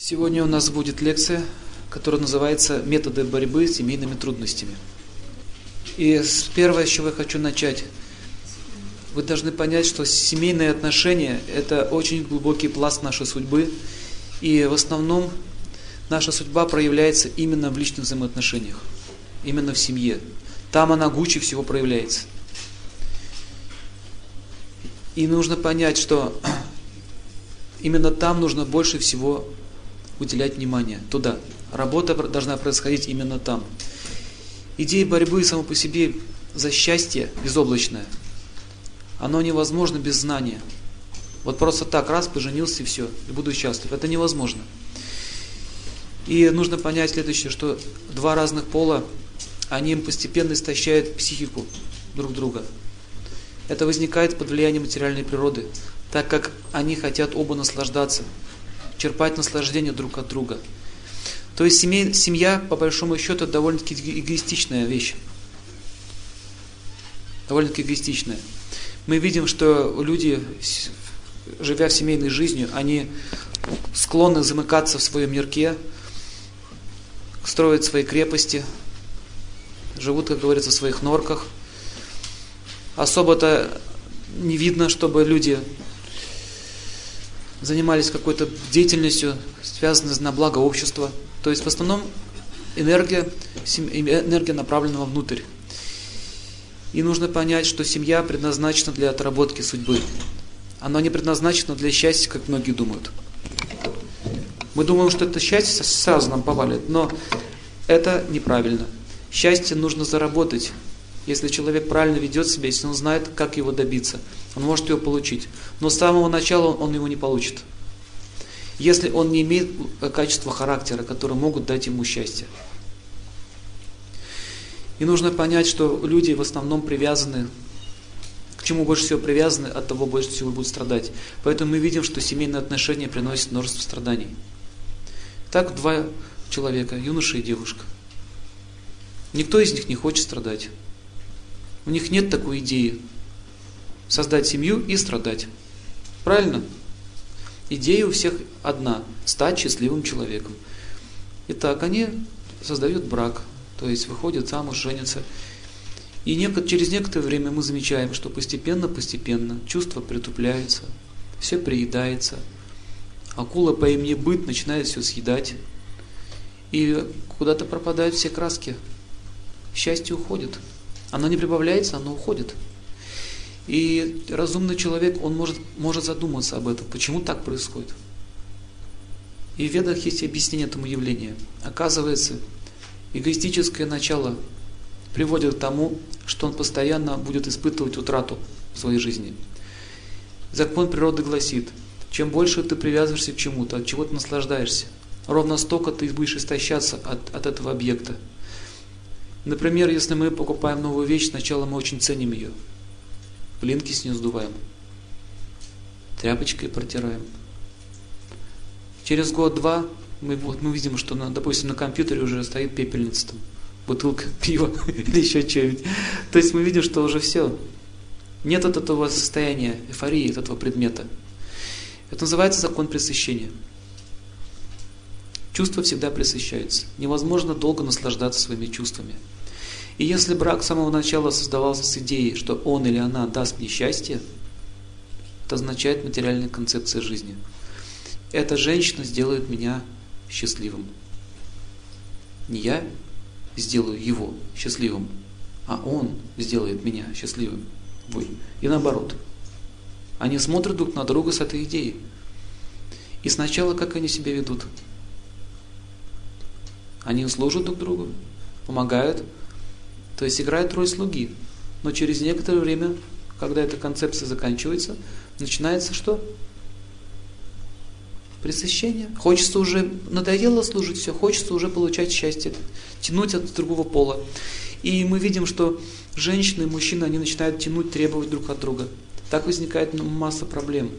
Сегодня у нас будет лекция, которая называется «Методы борьбы с семейными трудностями». И первое, с чего я хочу начать, вы должны понять, что семейные отношения – это очень глубокий пласт нашей судьбы, и в основном наша судьба проявляется именно в личных взаимоотношениях, именно в семье. Там она гуче всего проявляется. И нужно понять, что именно там нужно больше всего уделять внимание туда. Работа должна происходить именно там. Идея борьбы само по себе за счастье безоблачное, оно невозможно без знания. Вот просто так, раз, поженился и все, и буду счастлив. Это невозможно. И нужно понять следующее, что два разных пола, они постепенно истощают психику друг друга. Это возникает под влиянием материальной природы, так как они хотят оба наслаждаться черпать наслаждение друг от друга. То есть семья, семья по большому счету, довольно-таки эгоистичная вещь. Довольно-таки эгоистичная. Мы видим, что люди, живя в семейной жизнью, они склонны замыкаться в своем мирке, строить свои крепости, живут, как говорится, в своих норках. Особо-то не видно, чтобы люди занимались какой-то деятельностью, связанной на благо общества. То есть в основном энергия, энергия направлена внутрь. И нужно понять, что семья предназначена для отработки судьбы. Она не предназначена для счастья, как многие думают. Мы думаем, что это счастье сразу нам повалит, но это неправильно. Счастье нужно заработать. Если человек правильно ведет себя, если он знает, как его добиться – он может его получить. Но с самого начала он его не получит. Если он не имеет качества характера, которые могут дать ему счастье. И нужно понять, что люди в основном привязаны, к чему больше всего привязаны, от того больше всего будут страдать. Поэтому мы видим, что семейные отношения приносят множество страданий. Так два человека, юноша и девушка. Никто из них не хочет страдать. У них нет такой идеи, создать семью и страдать. Правильно? Идея у всех одна – стать счастливым человеком. Итак, они создают брак, то есть выходят замуж, женятся. И через некоторое время мы замечаем, что постепенно-постепенно чувства притупляются, все приедается. Акула по имени быт начинает все съедать. И куда-то пропадают все краски. Счастье уходит. Оно не прибавляется, оно уходит. И разумный человек, он может, может задуматься об этом, почему так происходит. И в ведах есть объяснение этому явлению. Оказывается, эгоистическое начало приводит к тому, что он постоянно будет испытывать утрату в своей жизни. Закон природы гласит, чем больше ты привязываешься к чему-то, от чего ты наслаждаешься, ровно столько ты будешь истощаться от, от этого объекта. Например, если мы покупаем новую вещь, сначала мы очень ценим ее – Пылинки с нее сдуваем. Тряпочкой протираем. Через год-два мы, вот, мы видим, что, на, допустим, на компьютере уже стоит пепельница, там, бутылка пива или еще что-нибудь. То есть мы видим, что уже все. Нет от этого состояния эйфории, от этого предмета. Это называется закон пресыщения. Чувства всегда пресыщаются. Невозможно долго наслаждаться своими чувствами. И если брак с самого начала создавался с идеей, что он или она даст мне счастье, это означает материальная концепция жизни. Эта женщина сделает меня счастливым. Не я сделаю его счастливым, а он сделает меня счастливым. Вы. И наоборот. Они смотрят друг на друга с этой идеей. И сначала как они себя ведут? Они служат друг другу, помогают, то есть играет роль слуги. Но через некоторое время, когда эта концепция заканчивается, начинается что? Пресыщение. Хочется уже, надоело служить все, хочется уже получать счастье, тянуть от другого пола. И мы видим, что женщины и мужчины, они начинают тянуть, требовать друг от друга. Так возникает масса проблем.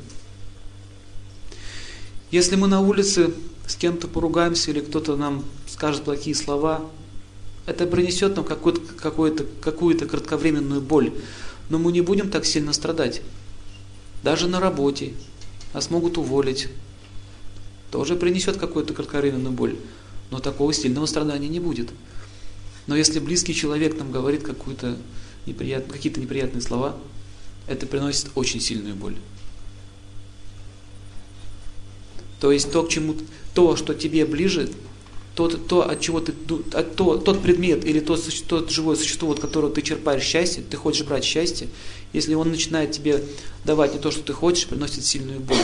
Если мы на улице с кем-то поругаемся или кто-то нам скажет плохие слова, это принесет нам какую-то какую какую кратковременную боль, но мы не будем так сильно страдать. Даже на работе нас могут уволить. тоже принесет какую-то кратковременную боль, но такого сильного страдания не будет. Но если близкий человек нам говорит какую-то неприят... какие-то неприятные слова, это приносит очень сильную боль. То есть то, к чему, то, что тебе ближе, то, то от чего ты, то, тот предмет или тот, тот живое существо, от которого ты черпаешь счастье, ты хочешь брать счастье, если он начинает тебе давать не то, что ты хочешь, приносит сильную боль.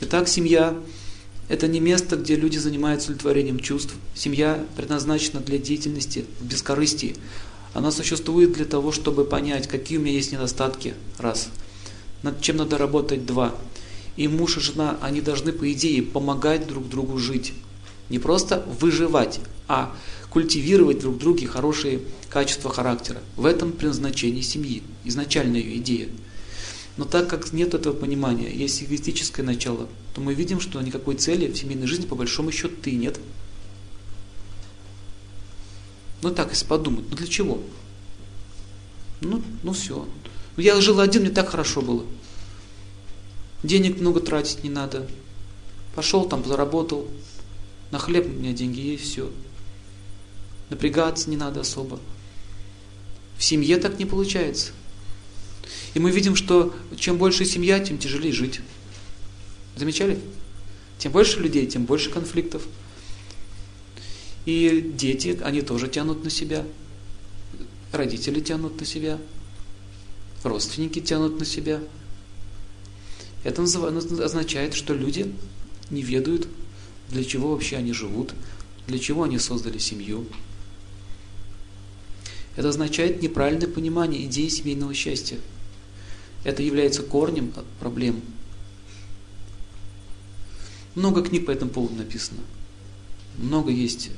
Итак, семья – это не место, где люди занимаются удовлетворением чувств. Семья предназначена для деятельности в бескорыстии. Она существует для того, чтобы понять, какие у меня есть недостатки, раз. Над чем надо работать, два – и муж и жена, они должны, по идее, помогать друг другу жить. Не просто выживать, а культивировать друг друге хорошие качества характера. В этом предназначение семьи, изначальная ее идея. Но так как нет этого понимания, есть эгоистическое начало, то мы видим, что никакой цели в семейной жизни по большому счету ты нет. Ну так, если подумать, ну для чего? Ну, ну все. Ну я жил один, мне так хорошо было. Денег много тратить не надо. Пошел там, заработал. На хлеб у меня деньги есть, все. Напрягаться не надо особо. В семье так не получается. И мы видим, что чем больше семья, тем тяжелее жить. Замечали? Тем больше людей, тем больше конфликтов. И дети, они тоже тянут на себя. Родители тянут на себя. Родственники тянут на себя. Это означает, что люди не ведают, для чего вообще они живут, для чего они создали семью. Это означает неправильное понимание идеи семейного счастья. Это является корнем проблем. Много книг по этому поводу написано. Много есть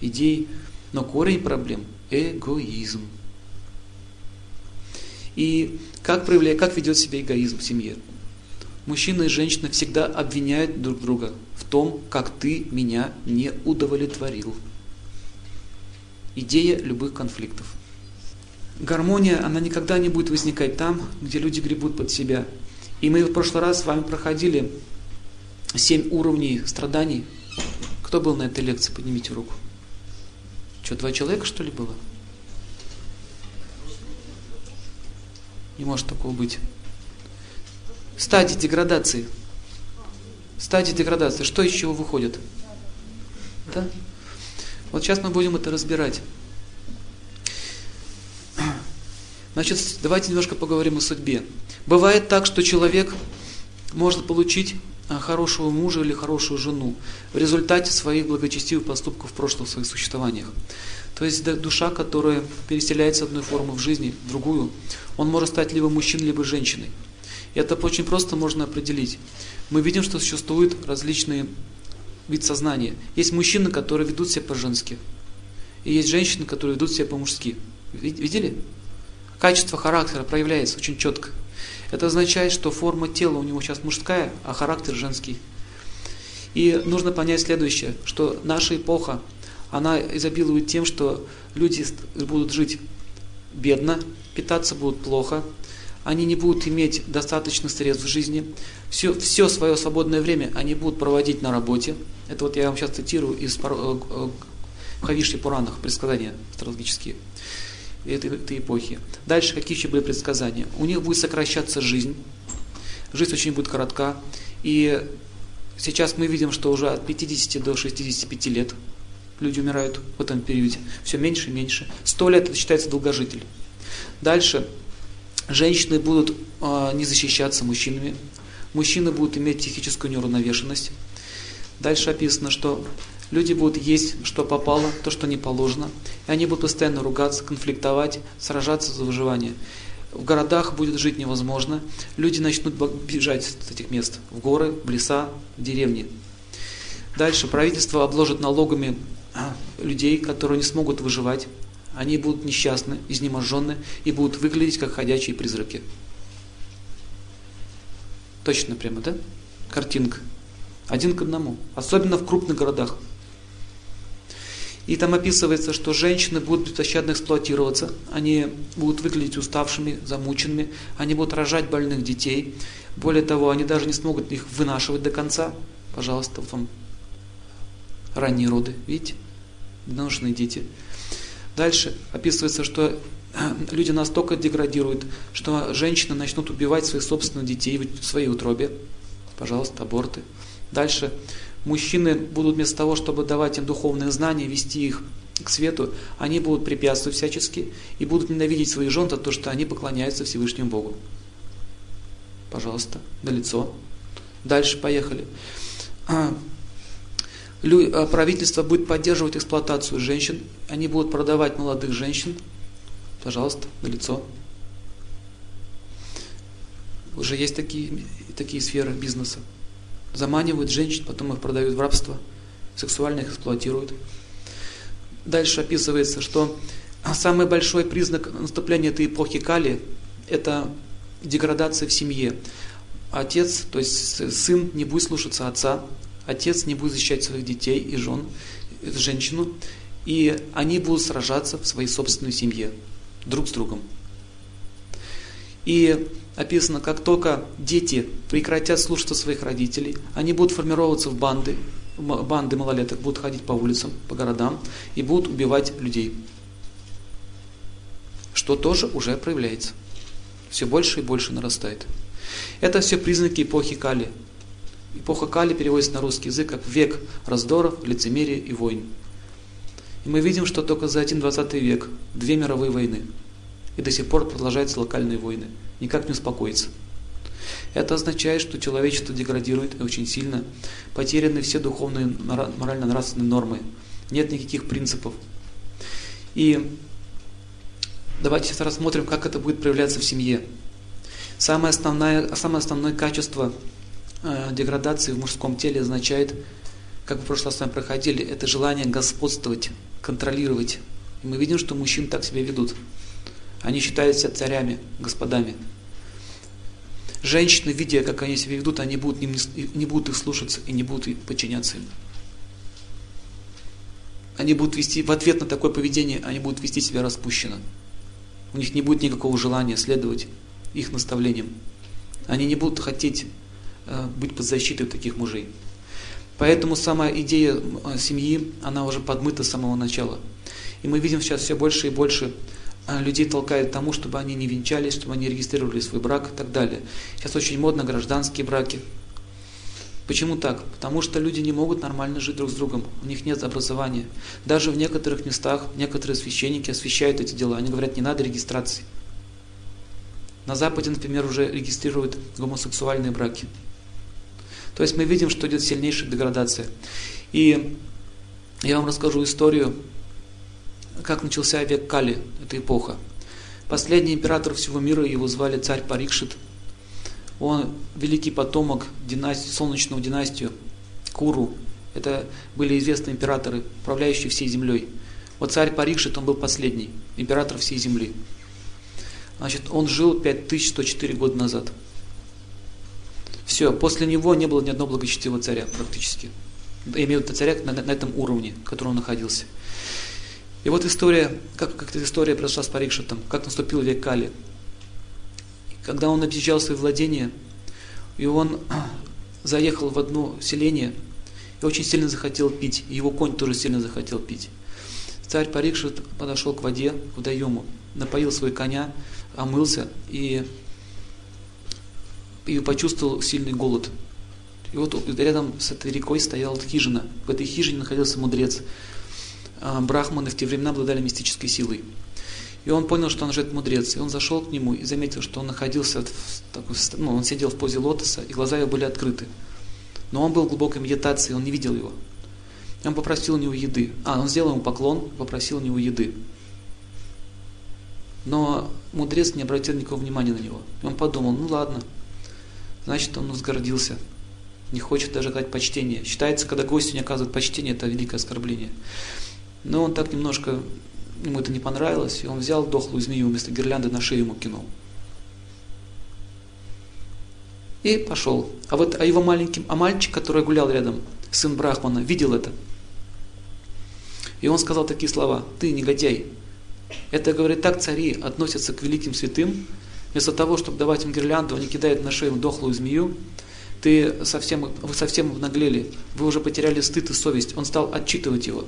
идей, но корень проблем – эгоизм. И как, проявляет, как ведет себя эгоизм в семье? Мужчина и женщина всегда обвиняют друг друга в том, как ты меня не удовлетворил. Идея любых конфликтов. Гармония, она никогда не будет возникать там, где люди гребут под себя. И мы в прошлый раз с вами проходили семь уровней страданий. Кто был на этой лекции? Поднимите руку. Что, два человека, что ли, было? Не может такого быть стадии деградации. Стадии деградации. Что из чего выходит? Да? Вот сейчас мы будем это разбирать. Значит, давайте немножко поговорим о судьбе. Бывает так, что человек может получить а, хорошего мужа или хорошую жену в результате своих благочестивых поступков в прошлых своих существованиях. То есть душа, которая переселяется одной формы в жизни в другую, он может стать либо мужчиной, либо женщиной. Это очень просто можно определить. Мы видим, что существуют различные вид сознания. Есть мужчины, которые ведут себя по-женски. И есть женщины, которые ведут себя по-мужски. Видели? Качество характера проявляется очень четко. Это означает, что форма тела у него сейчас мужская, а характер женский. И нужно понять следующее, что наша эпоха, она изобилует тем, что люди будут жить бедно, питаться будут плохо, они не будут иметь достаточно средств в жизни, все, все свое свободное время они будут проводить на работе. Это вот я вам сейчас цитирую из э, э, Хавиши Пуранах, предсказания астрологические этой, этой эпохи. Дальше какие еще были предсказания? У них будет сокращаться жизнь, жизнь очень будет коротка, и сейчас мы видим, что уже от 50 до 65 лет люди умирают в этом периоде, все меньше и меньше. 100 лет это считается долгожитель. Дальше Женщины будут э, не защищаться мужчинами. Мужчины будут иметь психическую неуравновешенность. Дальше описано, что люди будут есть, что попало, то, что не положено. И они будут постоянно ругаться, конфликтовать, сражаться за выживание. В городах будет жить невозможно. Люди начнут бежать с этих мест в горы, в леса, в деревни. Дальше правительство обложит налогами людей, которые не смогут выживать. Они будут несчастны, изнеможенны и будут выглядеть как ходячие призраки. Точно прямо, да? Картинка. Один к одному. Особенно в крупных городах. И там описывается, что женщины будут беспощадно эксплуатироваться, они будут выглядеть уставшими, замученными, они будут рожать больных детей. Более того, они даже не смогут их вынашивать до конца. Пожалуйста, вам ранние роды, видите? Недоношенные дети. Дальше описывается, что люди настолько деградируют, что женщины начнут убивать своих собственных детей в своей утробе. Пожалуйста, аборты. Дальше мужчины будут вместо того, чтобы давать им духовные знания, вести их к свету, они будут препятствовать всячески и будут ненавидеть своих жен за то, что они поклоняются Всевышнему Богу. Пожалуйста, на лицо. Дальше поехали. А, правительство будет поддерживать эксплуатацию женщин, они будут продавать молодых женщин. Пожалуйста, на лицо. Уже есть такие, такие сферы бизнеса заманивают женщин, потом их продают в рабство, сексуально их эксплуатируют. Дальше описывается, что самый большой признак наступления этой эпохи Кали – это деградация в семье. Отец, то есть сын не будет слушаться отца, отец не будет защищать своих детей и жен, женщину, и они будут сражаться в своей собственной семье, друг с другом. И описано, как только дети прекратят слушаться своих родителей, они будут формироваться в банды, банды малолеток будут ходить по улицам, по городам и будут убивать людей. Что тоже уже проявляется. Все больше и больше нарастает. Это все признаки эпохи Кали. Эпоха Кали переводится на русский язык как век раздоров, лицемерия и войн. И мы видим, что только за один 20 век две мировые войны – и до сих пор продолжаются локальные войны. Никак не успокоится. Это означает, что человечество деградирует очень сильно. Потеряны все духовные морально-нравственные нормы. Нет никаких принципов. И давайте сейчас рассмотрим, как это будет проявляться в семье. Самое основное, самое основное качество э, деградации в мужском теле означает, как в прошлый раз с вами проходили, это желание господствовать, контролировать. И мы видим, что мужчины так себя ведут. Они считают себя царями, господами. Женщины, видя, как они себя ведут, они будут, не, не будут их слушаться и не будут подчиняться им. Они будут вести, в ответ на такое поведение, они будут вести себя распущенно. У них не будет никакого желания следовать их наставлениям. Они не будут хотеть быть под защитой таких мужей. Поэтому сама идея э, семьи, она уже подмыта с самого начала. И мы видим сейчас все больше и больше а, людей толкает к тому, чтобы они не венчались, чтобы они регистрировали свой брак и так далее. Сейчас очень модно гражданские браки. Почему так? Потому что люди не могут нормально жить друг с другом, у них нет образования. Даже в некоторых местах некоторые священники освещают эти дела, они говорят, не надо регистрации. На Западе, например, уже регистрируют гомосексуальные браки. То есть мы видим, что идет сильнейшая деградация. И я вам расскажу историю как начался век Кали, эта эпоха. Последний император всего мира, его звали царь Парикшит. Он великий потомок династии, солнечного династию Куру. Это были известные императоры, управляющие всей землей. Вот царь Парикшит, он был последний, император всей земли. Значит, он жил 5104 года назад. Все, после него не было ни одного благочестивого царя практически. Я имею в виду царя на, на этом уровне, в котором он находился. И вот история, как, как эта история произошла с Парикшитом, как наступил век Кали. Когда он объезжал свои владения, и он заехал в одно селение, и очень сильно захотел пить, и его конь тоже сильно захотел пить. Царь Парикшит подошел к воде, к водоему, напоил свой коня, омылся и, и почувствовал сильный голод. И вот рядом с этой рекой стояла хижина. В этой хижине находился мудрец. А, брахманы в те времена обладали мистической силой. И он понял, что он же мудрец. И он зашел к нему и заметил, что он находился, в такой, ну, он сидел в позе лотоса, и глаза его были открыты. Но он был в глубокой медитации, он не видел его. И он попросил у него еды. А, он сделал ему поклон, попросил у него еды. Но мудрец не обратил никакого внимания на него. И он подумал, ну ладно, значит он возгордился, не хочет даже дать почтение. Считается, когда гостю не оказывают почтение, это великое оскорбление. Но он так немножко, ему это не понравилось, и он взял дохлую змею вместо гирлянды на шею ему кинул. И пошел. А вот а его маленький, а мальчик, который гулял рядом, сын Брахмана, видел это. И он сказал такие слова, ты негодяй. Это, говорит, так цари относятся к великим святым, вместо того, чтобы давать им гирлянду, они кидают на шею дохлую змею, ты совсем, вы совсем обнаглели, вы уже потеряли стыд и совесть. Он стал отчитывать его.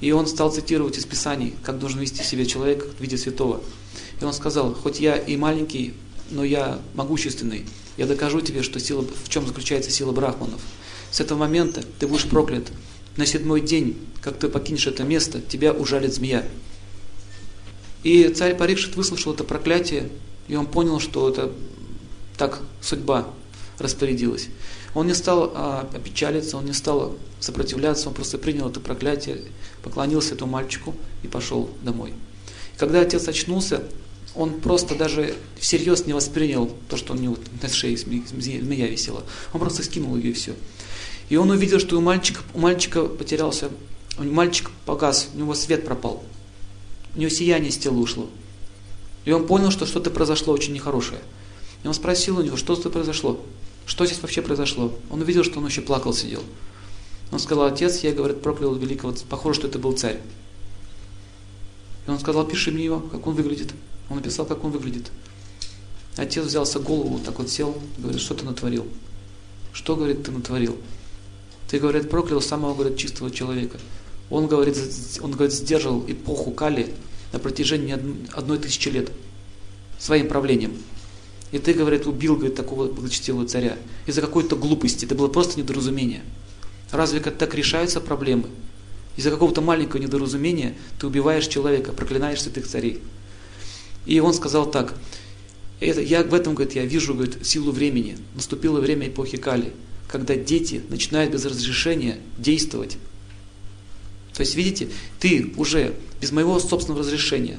И он стал цитировать из Писаний, как должен вести себя человек в виде святого. И он сказал, хоть я и маленький, но я могущественный, я докажу тебе, что сила, в чем заключается сила брахманов. С этого момента ты будешь проклят. На седьмой день, как ты покинешь это место, тебя ужалит змея. И царь Парикшит выслушал это проклятие, и он понял, что это так судьба распорядилась. Он не стал а, опечалиться, он не стал сопротивляться, он просто принял это проклятие, поклонился этому мальчику и пошел домой. И когда отец очнулся, он просто даже всерьез не воспринял то, что у него на шее змея висела. Он просто скинул ее и все. И он увидел, что у мальчика, у мальчика потерялся, мальчик погас, у него свет пропал. У него сияние с тела ушло. И он понял, что что-то произошло очень нехорошее. И он спросил у него, что это произошло? Что здесь вообще произошло? Он увидел, что он еще плакал, сидел. Он сказал, отец, я, говорит, проклял великого, похоже, что это был царь. И он сказал, пиши мне его, как он выглядит. Он написал, как он выглядит. Отец взялся голову, так вот сел, говорит, что ты натворил? Что, говорит, ты натворил? Ты, говорит, проклял самого, говорит, чистого человека. Он, говорит, он, говорит, сдержал эпоху Кали на протяжении одной тысячи лет своим правлением. И ты, говорит, убил, говорит, такого благочестивого царя из-за какой-то глупости. Это было просто недоразумение. Разве как так решаются проблемы? Из-за какого-то маленького недоразумения ты убиваешь человека, проклинаешь святых царей. И он сказал так, это, я в этом, говорит, я вижу, говорит, силу времени. Наступило время эпохи Кали, когда дети начинают без разрешения действовать. То есть, видите, ты уже без моего собственного разрешения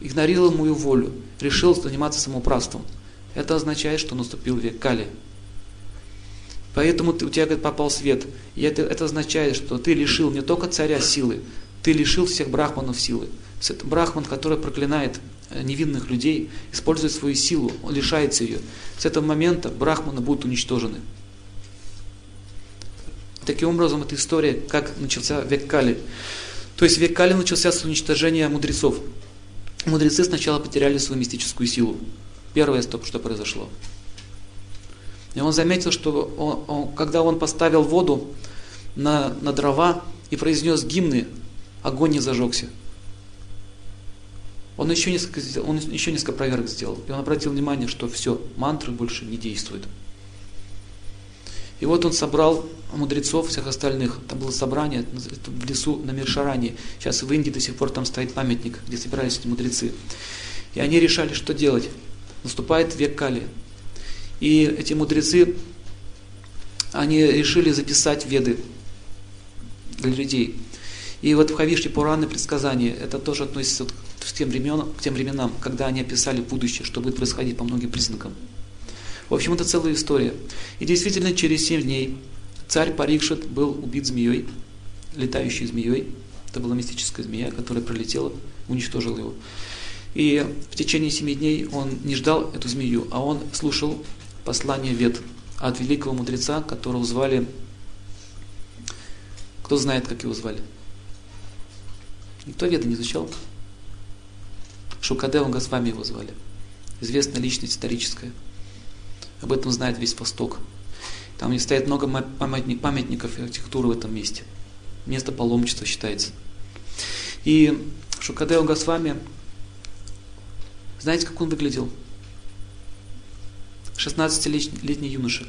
игнорировал мою волю, решил заниматься самоуправством. Это означает, что наступил век Кали. Поэтому ты, у тебя говорит, попал свет. И это, это означает, что ты лишил не только царя силы, ты лишил всех брахманов силы. Брахман, который проклинает э, невинных людей, использует свою силу, он лишается ее. С этого момента брахманы будут уничтожены. Таким образом, эта история, как начался век Кали. То есть век Кали начался с уничтожения мудрецов. Мудрецы сначала потеряли свою мистическую силу. Первое, что произошло. И он заметил, что он, он, когда он поставил воду на, на дрова и произнес гимны, огонь не зажегся. Он еще, несколько, он еще несколько проверок сделал. И он обратил внимание, что все, мантры больше не действуют. И вот он собрал мудрецов, всех остальных. Там было собрание в лесу на Миршаране. Сейчас в Индии до сих пор там стоит памятник, где собирались эти мудрецы. И они решали, что делать. Наступает век Кали. И эти мудрецы, они решили записать веды для людей. И вот в Хавишне Пураны предсказания, это тоже относится к тем, времен, к тем временам, когда они описали будущее, что будет происходить по многим признакам. В общем, это целая история. И действительно, через семь дней царь Парикшит был убит змеей, летающей змеей. Это была мистическая змея, которая пролетела, уничтожила его. И в течение семи дней он не ждал эту змею, а он слушал послание Вет от великого мудреца, которого звали... Кто знает, как его звали? Никто Веды не изучал? Шукадева Госвами его звали. Известная личность историческая. Об этом знает весь Восток. Там стоит много памятников архитектуры в этом месте. Место паломничества считается. И Шукадео Госвами, знаете, как он выглядел? 16-летний юноша.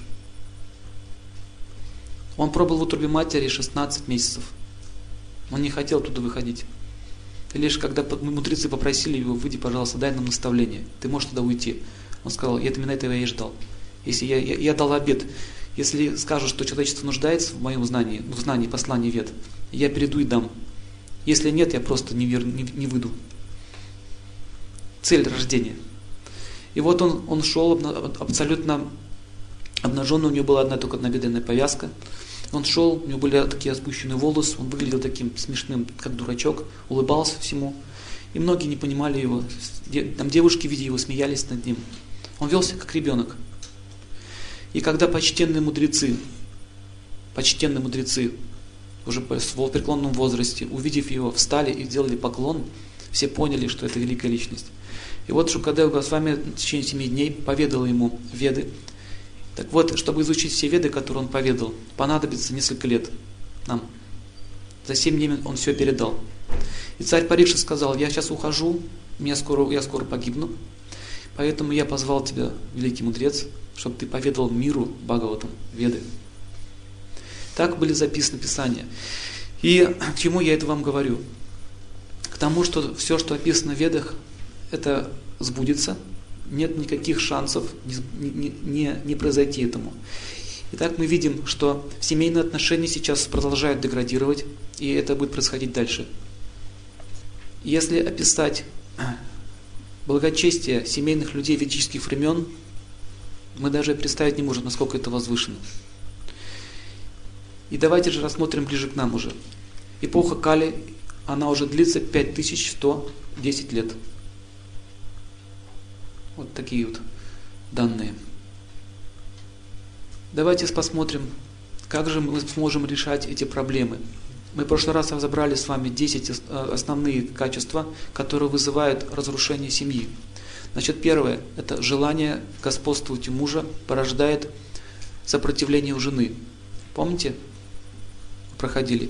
Он пробыл в утробе матери 16 месяцев. Он не хотел оттуда выходить. И лишь когда мудрецы попросили его, выйди, пожалуйста, дай нам наставление. Ты можешь туда уйти. Он сказал, я именно этого я и ждал. Если я, я, я дал обед, если скажут, что человечество нуждается в моем знании, в знании послания вет, я перейду и дам. Если нет, я просто не, вер, не, не выйду. Цель рождения – и вот он, он шел абсолютно обнаженный, у него была одна только набедренная повязка. Он шел, у него были такие спущенные волосы, он выглядел таким смешным, как дурачок, улыбался всему. И многие не понимали его. Там девушки, видя его, смеялись над ним. Он велся как ребенок. И когда почтенные мудрецы, почтенные мудрецы уже в преклонном возрасте, увидев его, встали и сделали поклон, все поняли, что это великая личность. И вот Шукадев Госвами в течение семи дней поведал ему веды. Так вот, чтобы изучить все веды, которые он поведал, понадобится несколько лет нам. За семь дней он все передал. И царь Парикши сказал, я сейчас ухожу, меня скоро, я скоро погибну, поэтому я позвал тебя, великий мудрец, чтобы ты поведал миру Бхагаватам, Веды. Так были записаны Писания. И к чему я это вам говорю? К тому, что все, что описано в Ведах, это сбудется, нет никаких шансов не, не, не, не произойти этому. Итак, мы видим, что семейные отношения сейчас продолжают деградировать, и это будет происходить дальше. Если описать благочестие семейных людей ведических времен, мы даже представить не можем, насколько это возвышено. И давайте же рассмотрим ближе к нам уже. Эпоха Кали, она уже длится 5110 лет. Вот такие вот данные. Давайте посмотрим, как же мы сможем решать эти проблемы. Мы в прошлый раз разобрали с вами 10 э, основные качества, которые вызывают разрушение семьи. Значит, первое – это желание господствовать у мужа порождает сопротивление у жены. Помните? Проходили.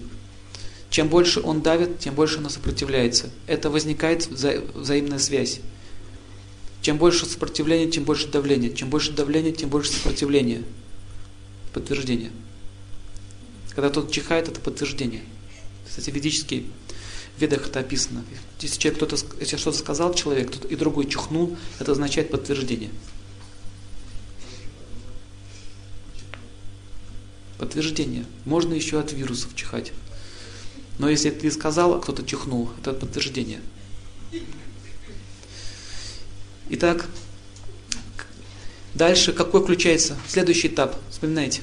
Чем больше он давит, тем больше она сопротивляется. Это возникает вза взаимная связь. Чем больше сопротивления, тем больше давления. Чем больше давления, тем больше сопротивления. Подтверждение. Когда тот чихает, это подтверждение. Кстати, ведический в ведах это описано. Если человек кто-то, если что-то сказал человек, и другой чихнул, это означает подтверждение. Подтверждение. Можно еще от вирусов чихать. Но если ты сказал, а кто-то чихнул, это подтверждение. Итак, дальше какой включается? Следующий этап. Вспоминайте.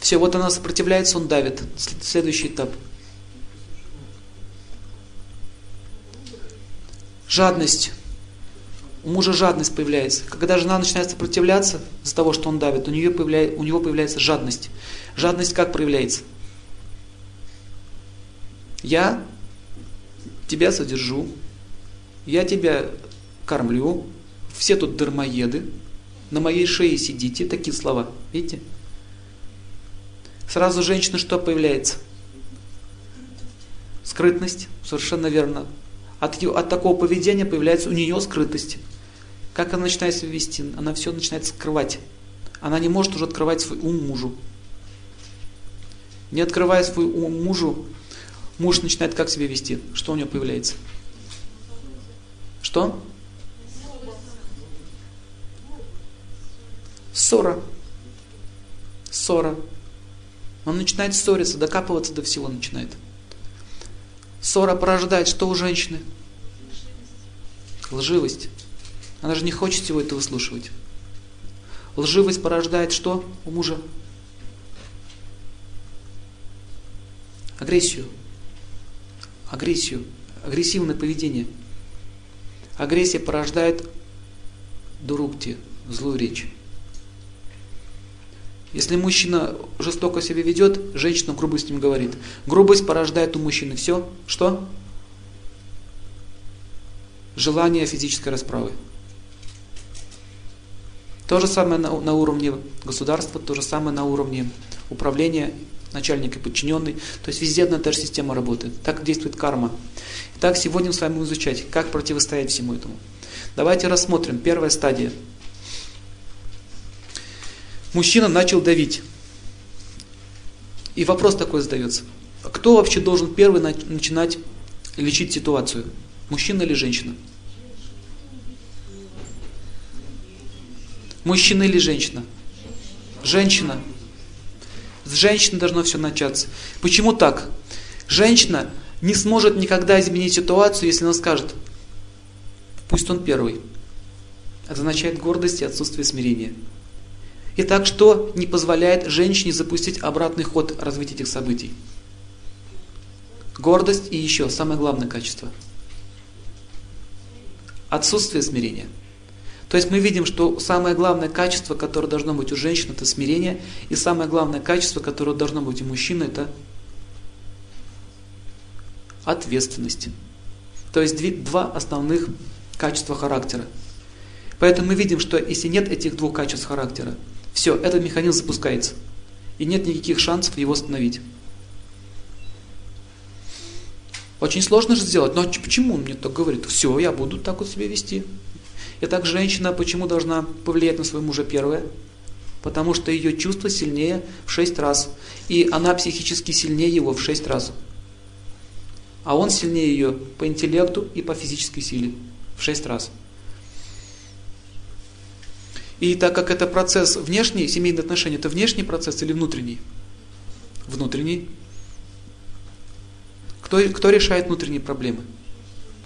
Все, вот она сопротивляется, он давит. Следующий этап. Жадность. У мужа жадность появляется. Когда жена начинает сопротивляться из-за того, что он давит, у, нее появляется, у него появляется жадность. Жадность как проявляется? Я тебя содержу, я тебя кормлю, все тут дармоеды, на моей шее сидите, такие слова, видите? Сразу женщина что появляется? Скрытность, совершенно верно. От, от такого поведения появляется у нее скрытость. Как она начинает себя вести? Она все начинает скрывать. Она не может уже открывать свой ум мужу. Не открывая свой ум мужу, муж начинает как себя вести? Что у него появляется? Что? Ссора. Ссора. Он начинает ссориться, докапываться до всего начинает. Ссора порождает что у женщины? Лживость. Она же не хочет всего это выслушивать. Лживость порождает что у мужа? Агрессию. Агрессию. Агрессивное поведение. Агрессия порождает дурукти, злую речь. Если мужчина жестоко себя ведет, женщина грубо с ним говорит. Грубость порождает у мужчины все, что? Желание физической расправы. То же самое на, на уровне государства, то же самое на уровне управления, начальник и подчиненный. То есть везде одна и та же система работает. Так действует карма. Итак, сегодня мы с вами изучать, как противостоять всему этому. Давайте рассмотрим. Первая стадия – мужчина начал давить. И вопрос такой задается. Кто вообще должен первый начинать лечить ситуацию? Мужчина или женщина? Мужчина или женщина? Женщина. С женщины должно все начаться. Почему так? Женщина не сможет никогда изменить ситуацию, если она скажет, пусть он первый. Это означает гордость и отсутствие смирения. Итак, что не позволяет женщине запустить обратный ход развития этих событий? Гордость и еще самое главное качество. Отсутствие смирения. То есть мы видим, что самое главное качество, которое должно быть у женщины, это смирение, и самое главное качество, которое должно быть у мужчины, это ответственность. То есть два основных качества характера. Поэтому мы видим, что если нет этих двух качеств характера, все, этот механизм запускается. И нет никаких шансов его остановить. Очень сложно же сделать. Но почему он мне так говорит? Все, я буду так вот себя вести. Итак, женщина почему должна повлиять на своего мужа первое? Потому что ее чувство сильнее в шесть раз. И она психически сильнее его в шесть раз. А он сильнее ее по интеллекту и по физической силе в шесть раз. И так как это процесс внешний, семейные отношения, это внешний процесс или внутренний? Внутренний. Кто, кто решает внутренние проблемы?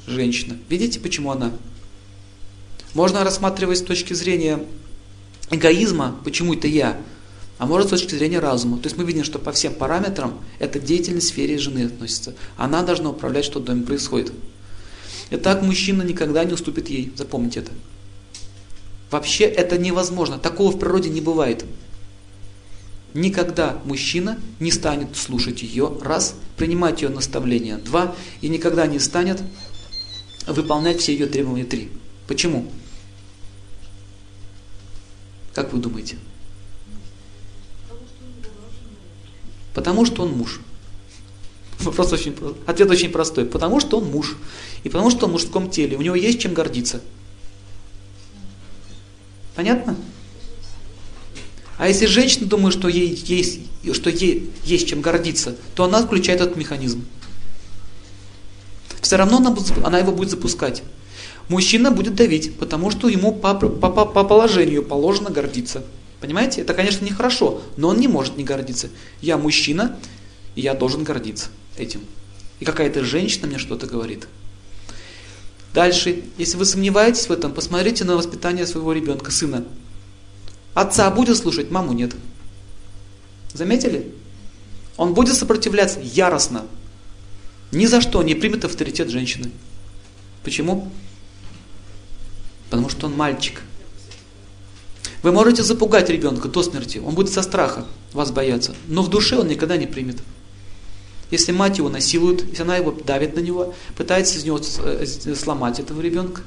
Женщина. Видите, почему она? Можно рассматривать с точки зрения эгоизма, почему это я, а может с точки зрения разума. То есть мы видим, что по всем параметрам это деятельность в сфере жены относится. Она должна управлять, что в доме происходит. Итак, мужчина никогда не уступит ей. Запомните это. Вообще это невозможно. Такого в природе не бывает. Никогда мужчина не станет слушать ее, раз, принимать ее наставления, два, и никогда не станет выполнять все ее требования, три. Почему? Как вы думаете? Потому что он муж. Вопрос очень ответ очень простой. Потому что он муж. И потому что он в мужском теле. У него есть чем гордиться. Понятно? А если женщина думает, что ей есть, что ей есть чем гордиться, то она включает этот механизм. Все равно она, она его будет запускать. Мужчина будет давить, потому что ему по, по, по, по положению положено гордиться. Понимаете? Это, конечно, нехорошо, но он не может не гордиться. Я мужчина, и я должен гордиться этим. И какая-то женщина мне что-то говорит. Дальше, если вы сомневаетесь в этом, посмотрите на воспитание своего ребенка, сына. Отца будет слушать, маму нет. Заметили? Он будет сопротивляться яростно. Ни за что не примет авторитет женщины. Почему? Потому что он мальчик. Вы можете запугать ребенка до смерти, он будет со страха вас бояться, но в душе он никогда не примет. Если мать его насилует, если она его давит на него, пытается из него э, сломать этого ребенка,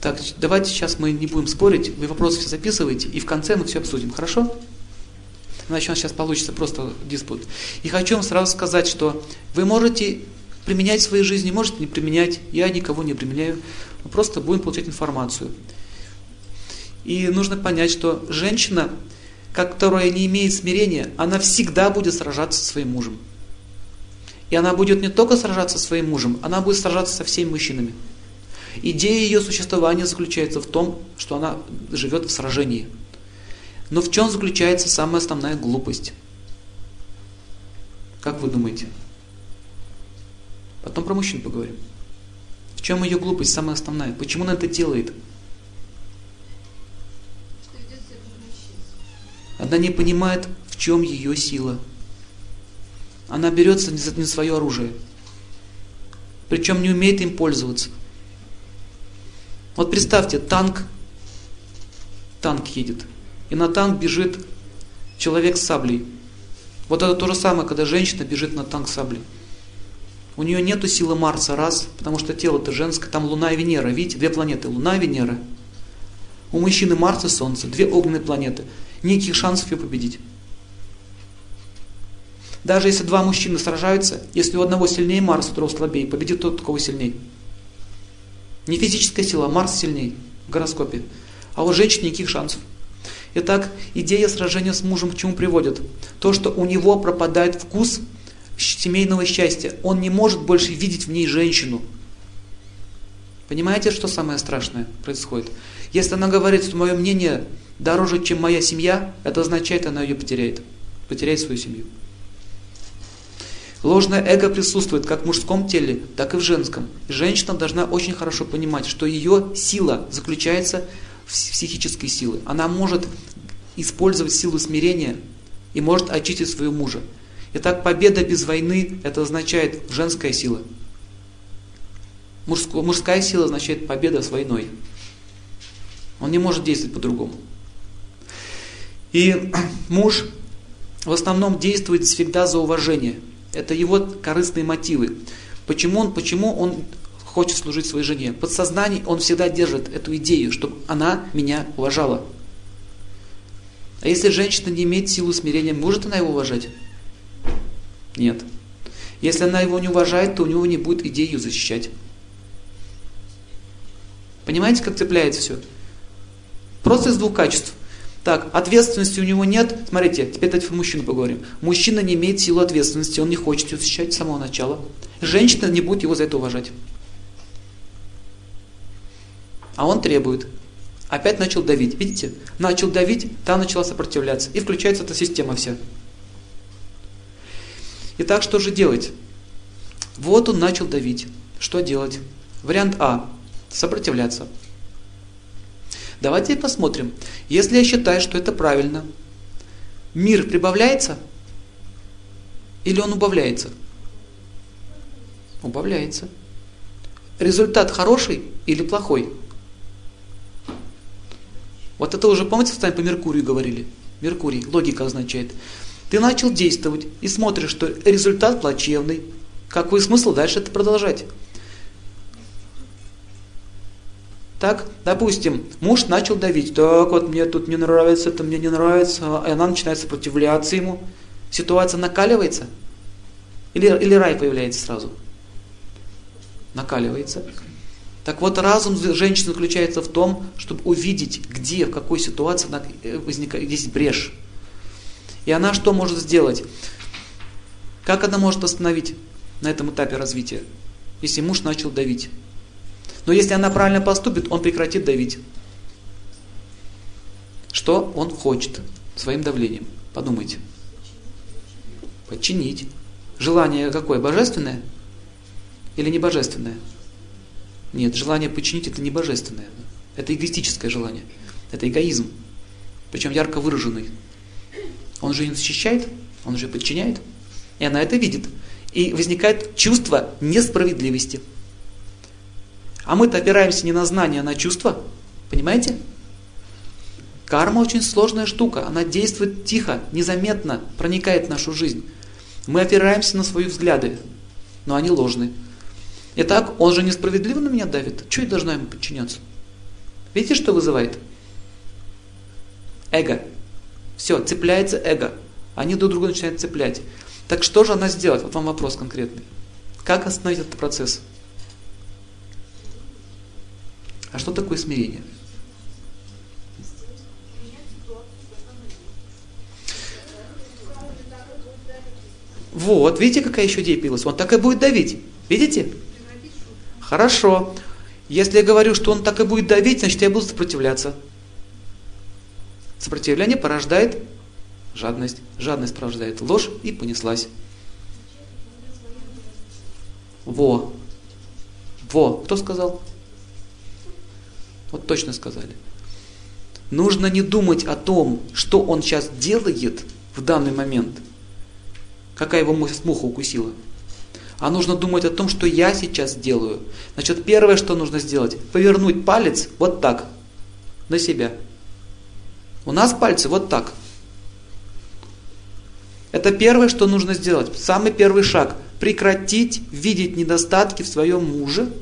так, давайте сейчас мы не будем спорить, вы вопросы все записываете, и в конце мы все обсудим, хорошо? Иначе у нас сейчас получится просто диспут. И хочу вам сразу сказать, что вы можете применять в своей жизни, можете не применять, я никого не применяю, мы просто будем получать информацию. И нужно понять, что женщина, которая не имеет смирения, она всегда будет сражаться со своим мужем. И она будет не только сражаться со своим мужем, она будет сражаться со всеми мужчинами. Идея ее существования заключается в том, что она живет в сражении. Но в чем заключается самая основная глупость? Как вы думаете? Потом про мужчин поговорим. В чем ее глупость самая основная? Почему она это делает? Она не понимает, в чем ее сила. Она берется не за, не свое оружие. Причем не умеет им пользоваться. Вот представьте, танк, танк едет, и на танк бежит человек с саблей. Вот это то же самое, когда женщина бежит на танк с саблей. У нее нету силы Марса, раз, потому что тело-то женское, там Луна и Венера, видите, две планеты, Луна и Венера. У мужчины Марс и Солнце, две огненные планеты. Никаких шансов ее победить. Даже если два мужчины сражаются, если у одного сильнее Марс, у другого слабее, победит тот, у кого сильнее. Не физическая сила, а Марс сильней в гороскопе. А у женщин никаких шансов. Итак, идея сражения с мужем к чему приводит? То, что у него пропадает вкус семейного счастья. Он не может больше видеть в ней женщину. Понимаете, что самое страшное происходит? Если она говорит, что мое мнение дороже, чем моя семья, это означает, она ее потеряет. Потеряет свою семью. Ложное эго присутствует как в мужском теле, так и в женском. женщина должна очень хорошо понимать, что ее сила заключается в психической силе. Она может использовать силу смирения и может очистить своего мужа. Итак, победа без войны – это означает женская сила. Мужская сила означает победа с войной. Он не может действовать по-другому. И муж в основном действует всегда за уважение. Это его корыстные мотивы. Почему он, почему он хочет служить своей жене? Подсознание он всегда держит эту идею, чтобы она меня уважала. А если женщина не имеет силу смирения, может она его уважать? Нет. Если она его не уважает, то у него не будет идеи ее защищать. Понимаете, как цепляется все? Просто из двух качеств. Так, ответственности у него нет. Смотрите, теперь давайте про мужчину поговорим. Мужчина не имеет силы ответственности, он не хочет ее защищать с самого начала. Женщина не будет его за это уважать. А он требует. Опять начал давить. Видите? Начал давить, та начала сопротивляться. И включается эта система вся. Итак, что же делать? Вот он начал давить. Что делать? Вариант А. Сопротивляться. Давайте посмотрим. Если я считаю, что это правильно, мир прибавляется или он убавляется? Убавляется. Результат хороший или плохой? Вот это уже, помните, с вами по Меркурию говорили? Меркурий, логика означает. Ты начал действовать и смотришь, что результат плачевный. Какой смысл дальше это продолжать? Так, допустим, муж начал давить, так вот мне тут не нравится, это мне не нравится, и она начинает сопротивляться ему. Ситуация накаливается? Или, или рай появляется сразу? Накаливается. Так вот, разум женщины заключается в том, чтобы увидеть, где, в какой ситуации э, возникает, есть брешь. И она что может сделать? Как она может остановить на этом этапе развития, если муж начал давить? Но если она правильно поступит, он прекратит давить. Что он хочет своим давлением? Подумайте. Подчинить. Желание какое? Божественное или не божественное? Нет, желание подчинить это не божественное. Это эгоистическое желание. Это эгоизм. Причем ярко выраженный. Он же не защищает, он же подчиняет. И она это видит. И возникает чувство несправедливости. А мы-то опираемся не на знание, а на чувства. Понимаете? Карма очень сложная штука. Она действует тихо, незаметно, проникает в нашу жизнь. Мы опираемся на свои взгляды, но они ложные. Итак, он же несправедливо на меня давит. Чего я должна ему подчиняться? Видите, что вызывает? Эго. Все, цепляется эго. Они друг друга начинают цеплять. Так что же она сделает? Вот вам вопрос конкретный. Как остановить этот процесс? А что такое смирение? Вот, видите, какая еще идея появилась? Он так и будет давить. Видите? Хорошо. Если я говорю, что он так и будет давить, значит я буду сопротивляться. Сопротивление порождает жадность. Жадность порождает ложь и понеслась. Во. Во. Кто сказал? Вот точно сказали. Нужно не думать о том, что он сейчас делает в данный момент, какая его муха укусила. А нужно думать о том, что я сейчас делаю. Значит, первое, что нужно сделать, повернуть палец вот так, на себя. У нас пальцы вот так. Это первое, что нужно сделать. Самый первый шаг. Прекратить видеть недостатки в своем муже.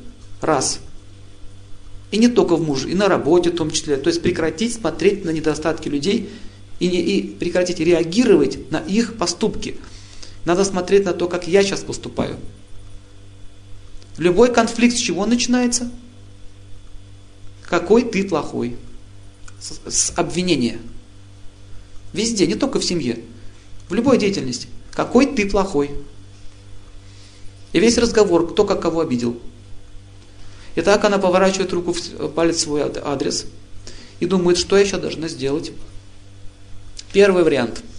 Раз. И не только в муже, и на работе в том числе. То есть прекратить смотреть на недостатки людей и, не, и прекратить реагировать на их поступки. Надо смотреть на то, как я сейчас поступаю. Любой конфликт с чего начинается? Какой ты плохой? С, с обвинения. Везде, не только в семье. В любой деятельности. Какой ты плохой? И весь разговор, кто как кого обидел. И так она поворачивает руку в палец свой адрес и думает, что я еще должна сделать. Первый вариант –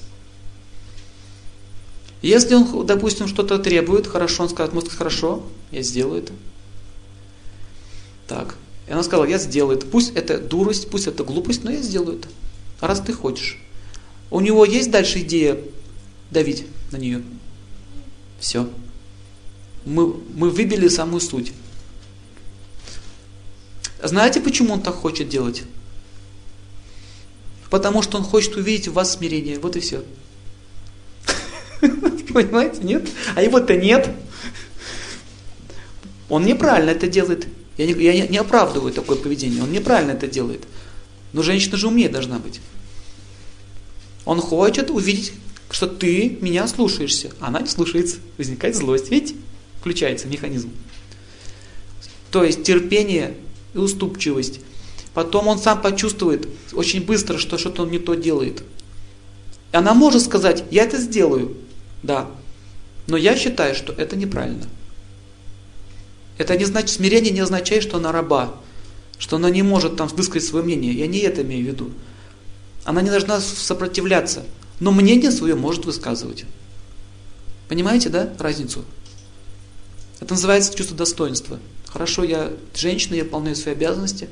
если он, допустим, что-то требует, хорошо, он скажет, может, хорошо, я сделаю это. Так. И она сказала, я сделаю это. Пусть это дурость, пусть это глупость, но я сделаю это. Раз ты хочешь. У него есть дальше идея давить на нее? Все. Мы, мы выбили самую суть. Знаете, почему он так хочет делать? Потому что он хочет увидеть в вас смирение. Вот и все. Понимаете, нет? А его-то нет. Он неправильно это делает. Я не, я не оправдываю такое поведение. Он неправильно это делает. Но женщина же умнее должна быть. Он хочет увидеть, что ты меня слушаешься. Она не слушается. Возникает злость. Видите? Включается механизм. То есть терпение и уступчивость. Потом он сам почувствует очень быстро, что что-то он не то делает. И она может сказать, я это сделаю. Да. Но я считаю, что это неправильно. Это не значит, смирение не означает, что она раба, что она не может там высказать свое мнение. Я не это имею в виду. Она не должна сопротивляться, но мнение свое может высказывать. Понимаете, да, разницу? Это называется чувство достоинства. Хорошо, я женщина, я выполняю свои обязанности.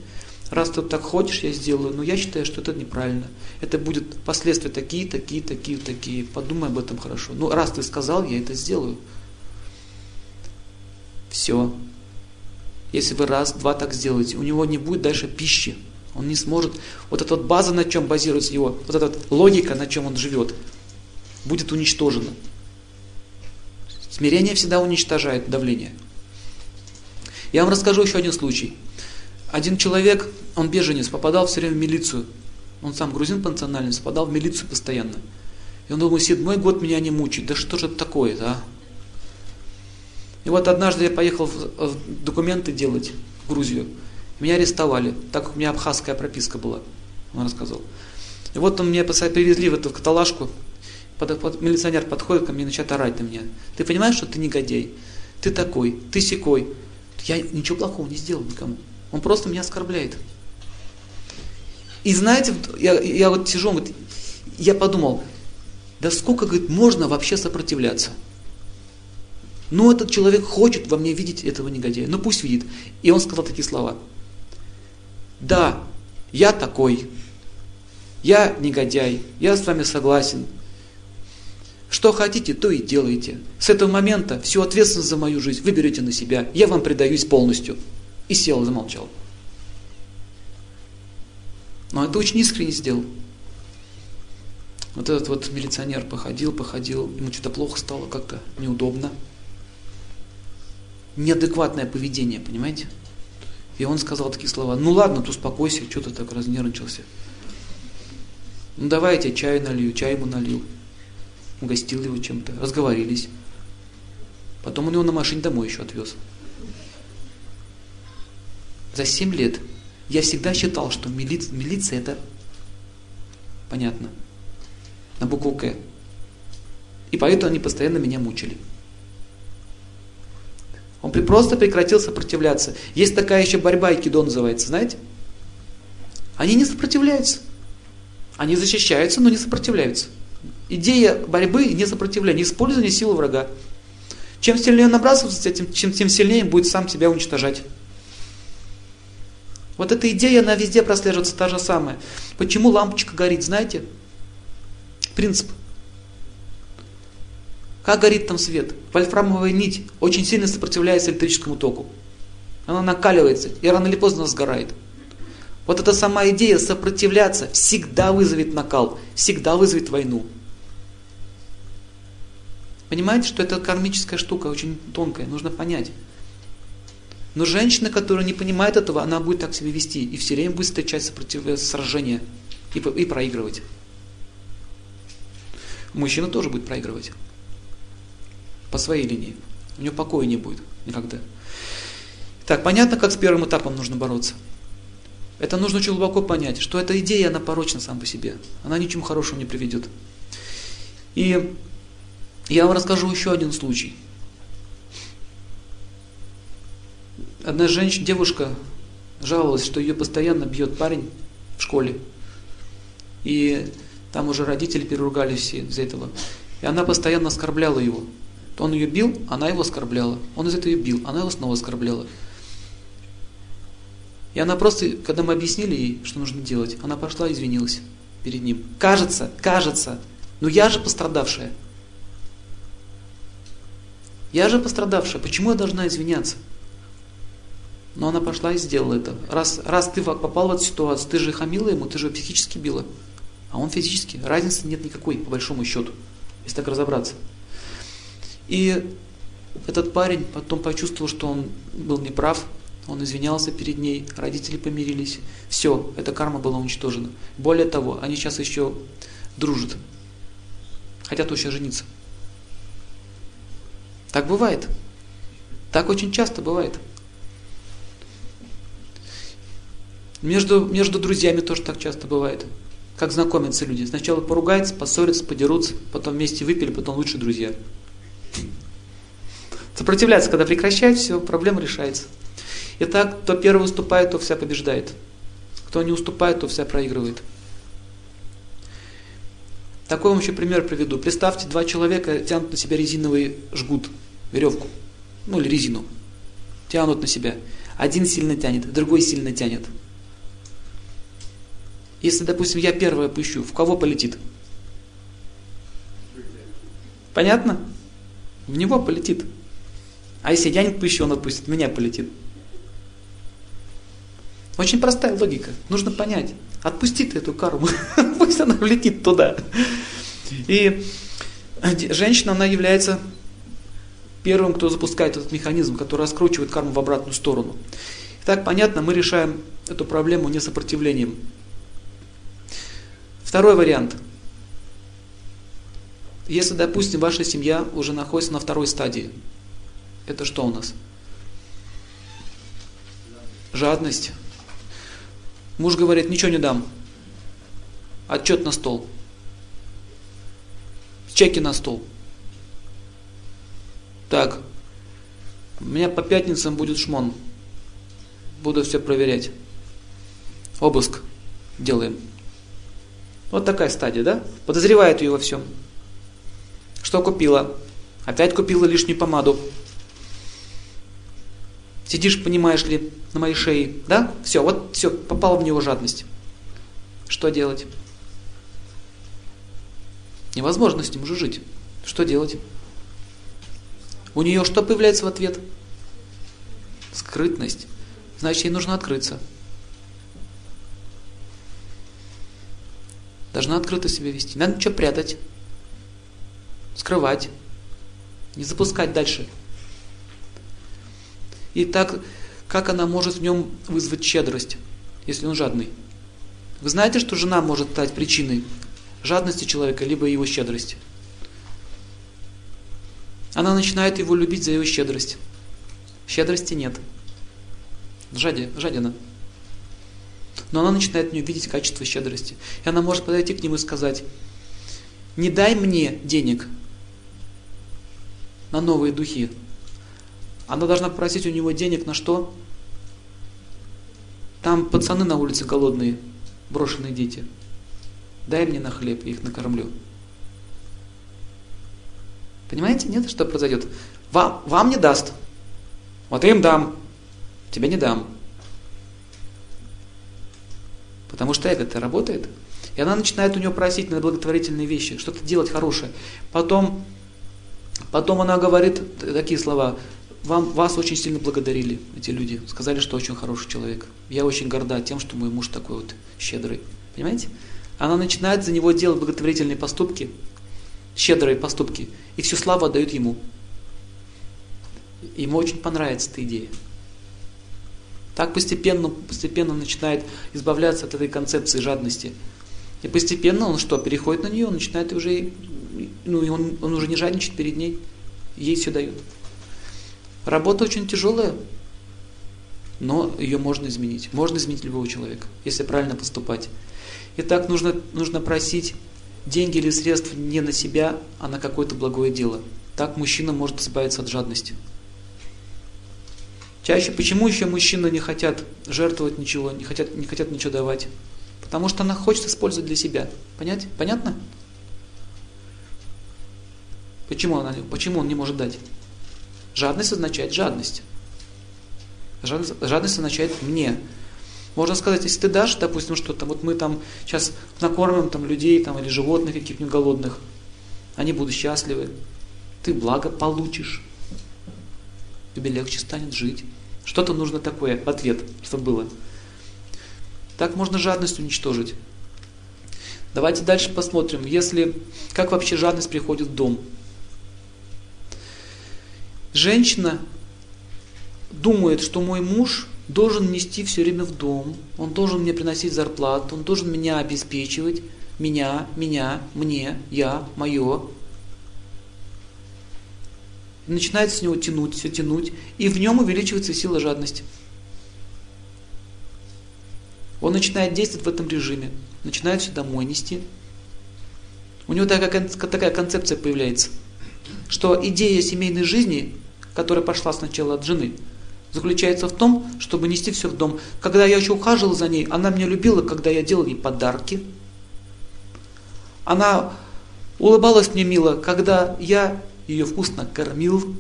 Раз ты так хочешь, я сделаю. Но я считаю, что это неправильно. Это будет последствия такие, такие, такие, такие. Подумай об этом хорошо. Ну, раз ты сказал, я это сделаю. Все. Если вы раз, два так сделаете, у него не будет дальше пищи. Он не сможет, вот эта вот база, на чем базируется его, вот эта вот логика, на чем он живет, будет уничтожена. Смирение всегда уничтожает давление. Я вам расскажу еще один случай. Один человек, он беженец, попадал все время в милицию. Он сам грузин по национальности, попадал в милицию постоянно. И он думал, седьмой год меня не мучает. Да что же это такое-то, а? И вот однажды я поехал в, в документы делать в Грузию. Меня арестовали, так как у меня абхазская прописка была, он рассказал. И вот он мне привезли в эту каталажку, под, под, милиционер подходит ко мне и начинает орать на меня. Ты понимаешь, что ты негодяй? Ты такой, ты секой. Я ничего плохого не сделал никому. Он просто меня оскорбляет. И знаете, я, я вот сижу, он я подумал, да сколько, говорит, можно вообще сопротивляться? Ну, этот человек хочет во мне видеть этого негодяя. Ну, пусть видит. И он сказал такие слова. Да, я такой. Я негодяй. Я с вами согласен. Что хотите, то и делайте. С этого момента всю ответственность за мою жизнь вы берете на себя. Я вам предаюсь полностью. И сел и замолчал. Но это очень искренне сделал. Вот этот вот милиционер походил, походил, ему что-то плохо стало, как-то неудобно. Неадекватное поведение, понимаете? И он сказал такие слова, ну ладно, ты успокойся, что ты так разнервничался. Ну давай я тебе чаю налью, чай ему налил угостил его чем-то, разговорились. Потом он его на машине домой еще отвез. За 7 лет я всегда считал, что милиция, милиция это понятно, на букву К. И поэтому они постоянно меня мучили. Он просто прекратил сопротивляться. Есть такая еще борьба, айкидо называется, знаете? Они не сопротивляются. Они защищаются, но не сопротивляются. Идея борьбы и несопротивления, использования силы врага. Чем сильнее он набрасывается этим, чем, тем сильнее будет сам себя уничтожать. Вот эта идея, она везде прослеживается та же самая. Почему лампочка горит, знаете? Принцип. Как горит там свет? Вольфрамовая нить очень сильно сопротивляется электрическому току. Она накаливается и рано или поздно сгорает. Вот эта сама идея сопротивляться всегда вызовет накал, всегда вызовет войну. Понимаете, что это кармическая штука, очень тонкая, нужно понять. Но женщина, которая не понимает этого, она будет так себя вести и все время будет встречать сопротив... сражения и, и проигрывать. Мужчина тоже будет проигрывать. По своей линии. У него покоя не будет никогда. Так, понятно, как с первым этапом нужно бороться. Это нужно очень глубоко понять, что эта идея, она порочна сам по себе. Она ничему хорошему не приведет. И я вам расскажу еще один случай. Одна женщина, девушка жаловалась, что ее постоянно бьет парень в школе. И там уже родители переругались все из-за этого. И она постоянно оскорбляла его. Он ее бил, она его оскорбляла. Он из этого ее бил, она его снова оскорбляла. И она просто, когда мы объяснили ей, что нужно делать, она пошла и извинилась перед ним. Кажется, кажется, но я же пострадавшая. Я же пострадавшая, почему я должна извиняться? Но она пошла и сделала это. Раз, раз ты попал в эту ситуацию, ты же хамила ему, ты же психически била. А он физически. Разницы нет никакой, по большому счету, если так разобраться. И этот парень потом почувствовал, что он был неправ, он извинялся перед ней, родители помирились. Все, эта карма была уничтожена. Более того, они сейчас еще дружат. Хотят вообще жениться. Так бывает. Так очень часто бывает. Между, между друзьями тоже так часто бывает. Как знакомятся люди. Сначала поругаются, поссорятся, подерутся, потом вместе выпили, потом лучше друзья. Сопротивляться, когда прекращают, все, проблема решается. Итак, кто первый уступает, то вся побеждает. Кто не уступает, то вся проигрывает. Такой вам еще пример приведу. Представьте, два человека тянут на себя резиновый жгут, веревку, ну или резину. Тянут на себя. Один сильно тянет, другой сильно тянет. Если, допустим, я первое пущу, в кого полетит? Понятно? В него полетит. А если я не пущу, он отпустит, меня полетит. Очень простая логика. Нужно понять. Отпусти ты эту карму. Пусть она влетит туда. И женщина, она является первым, кто запускает этот механизм, который раскручивает карму в обратную сторону. Так понятно, мы решаем эту проблему не сопротивлением. Второй вариант. Если, допустим, ваша семья уже находится на второй стадии, это что у нас? Жадность. Муж говорит, ничего не дам. Отчет на стол. Чеки на стол. Так, у меня по пятницам будет шмон. Буду все проверять. Обыск делаем. Вот такая стадия, да? Подозревает ее во всем. Что купила? Опять купила лишнюю помаду. Сидишь, понимаешь ли, на моей шее, да? Все, вот все, попала в него жадность. Что делать? Невозможно с ним уже жить. Что делать? У нее что появляется в ответ? Скрытность. Значит, ей нужно открыться. Должна открыто себя вести. Надо что прятать. Скрывать. Не запускать дальше. И так, как она может в нем вызвать щедрость, если он жадный? Вы знаете, что жена может стать причиной жадности человека, либо его щедрости? Она начинает его любить за его щедрость. Щедрости нет. Жади, жадина. Но она начинает в нем видеть качество щедрости. И она может подойти к нему и сказать, не дай мне денег на новые духи, она должна просить у него денег на что? Там пацаны на улице голодные, брошенные дети. Дай мне на хлеб, я их накормлю. Понимаете, нет, что произойдет? Вам, вам не даст. Вот им дам, тебе не дам. Потому что эго-то работает. И она начинает у него просить на благотворительные вещи, что-то делать хорошее. Потом, потом она говорит такие слова, вам, вас очень сильно благодарили эти люди. Сказали, что очень хороший человек. Я очень горда тем, что мой муж такой вот щедрый. Понимаете? Она начинает за него делать благотворительные поступки, щедрые поступки, и всю славу отдают ему. Ему очень понравится эта идея. Так постепенно, постепенно начинает избавляться от этой концепции жадности. И постепенно он что, переходит на нее, он начинает уже, ну, он, он уже не жадничает перед ней, ей все дает. Работа очень тяжелая, но ее можно изменить. Можно изменить любого человека, если правильно поступать. Итак, нужно, нужно просить деньги или средства не на себя, а на какое-то благое дело. Так мужчина может избавиться от жадности. Чаще почему еще мужчины не хотят жертвовать ничего, не хотят, не хотят ничего давать? Потому что она хочет использовать для себя. Понять? Понятно? Почему, она, почему он не может дать? Жадность означает жадность. Жадность, жадность означает мне. Можно сказать, если ты дашь, допустим, что-то, вот мы там сейчас накормим там людей там, или животных каких-нибудь голодных, они будут счастливы, ты благо получишь, тебе легче станет жить. Что-то нужно такое в ответ, чтобы было. Так можно жадность уничтожить. Давайте дальше посмотрим, если, как вообще жадность приходит в дом. Женщина думает, что мой муж должен нести все время в дом, он должен мне приносить зарплату, он должен меня обеспечивать, меня, меня, мне, я, мое. И начинает с него тянуть, все тянуть, и в нем увеличивается сила жадности. Он начинает действовать в этом режиме, начинает все домой нести. У него такая, такая концепция появляется, что идея семейной жизни, которая пошла сначала от жены, заключается в том, чтобы нести все в дом. Когда я еще ухаживал за ней, она меня любила, когда я делал ей подарки. Она улыбалась мне мило, когда я ее вкусно кормил.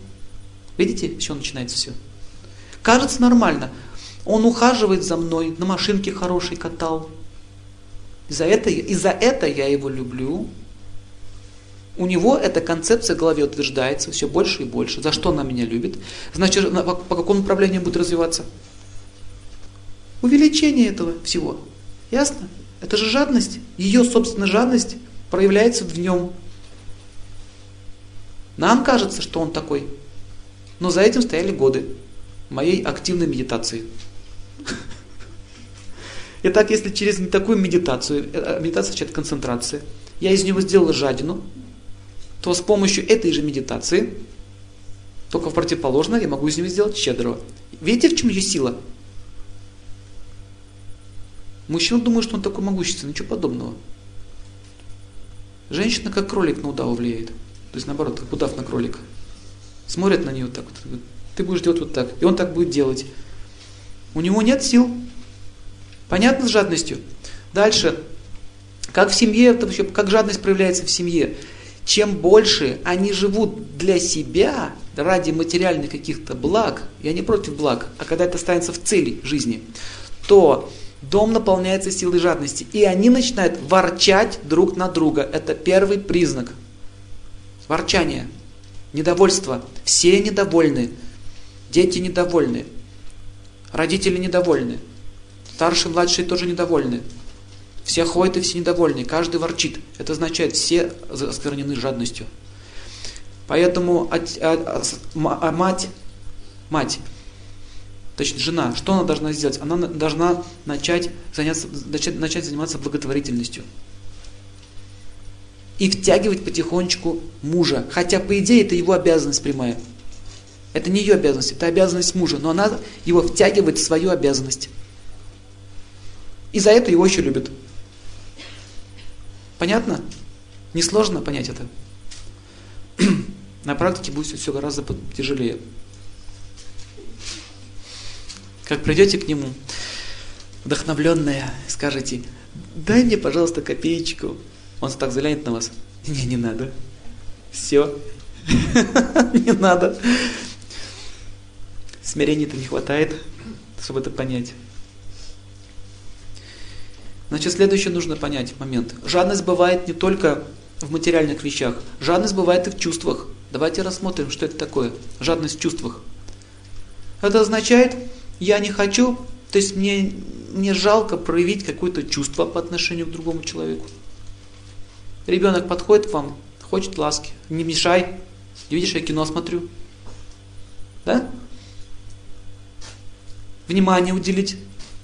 Видите, чего начинается все? Кажется нормально. Он ухаживает за мной, на машинке хороший катал. И за это, и за это я его люблю. У него эта концепция в голове утверждается все больше и больше. За что она меня любит? Значит, по, какому направлению будет развиваться? Увеличение этого всего. Ясно? Это же жадность. Ее, собственно, жадность проявляется в нем. Нам кажется, что он такой. Но за этим стояли годы моей активной медитации. Итак, если через такую медитацию, э, медитация означает концентрация, я из него сделал жадину, то с помощью этой же медитации, только в противоположное, я могу из него сделать щедрого. Видите, в чем ее сила? Мужчина думает, что он такой могущественный, ничего подобного. Женщина как кролик на удава влияет. То есть наоборот, как удав на кролика. Смотрит на нее так вот. Ты будешь делать вот так. И он так будет делать. У него нет сил. Понятно с жадностью? Дальше. Как в семье, вообще, как жадность проявляется в семье? Чем больше они живут для себя, ради материальных каких-то благ, я не против благ, а когда это станется в цели жизни, то дом наполняется силой жадности. И они начинают ворчать друг на друга. Это первый признак. Ворчание, недовольство. Все недовольны. Дети недовольны. Родители недовольны. Старшие, младшие тоже недовольны. Все ходят и все недовольны, каждый ворчит. Это означает, все осквернены жадностью. Поэтому от, от, от, мать, мать, точнее жена, что она должна сделать? Она должна начать, заняться, начать, начать заниматься благотворительностью. И втягивать потихонечку мужа. Хотя, по идее, это его обязанность прямая. Это не ее обязанность, это обязанность мужа. Но она его втягивает в свою обязанность. И за это его еще любят. Понятно? Несложно понять это. На практике будет все гораздо тяжелее. Как придете к нему, вдохновленная, скажете, дай мне, пожалуйста, копеечку. Он так взглянет на вас. Не, не надо. Все. Не надо. Смирения-то не хватает, чтобы это понять. Значит, следующее нужно понять момент. Жадность бывает не только в материальных вещах, жадность бывает и в чувствах. Давайте рассмотрим, что это такое. Жадность в чувствах. Это означает, я не хочу, то есть мне, мне жалко проявить какое-то чувство по отношению к другому человеку. Ребенок подходит к вам, хочет ласки, не мешай, видишь, я кино смотрю. Да? Внимание уделить.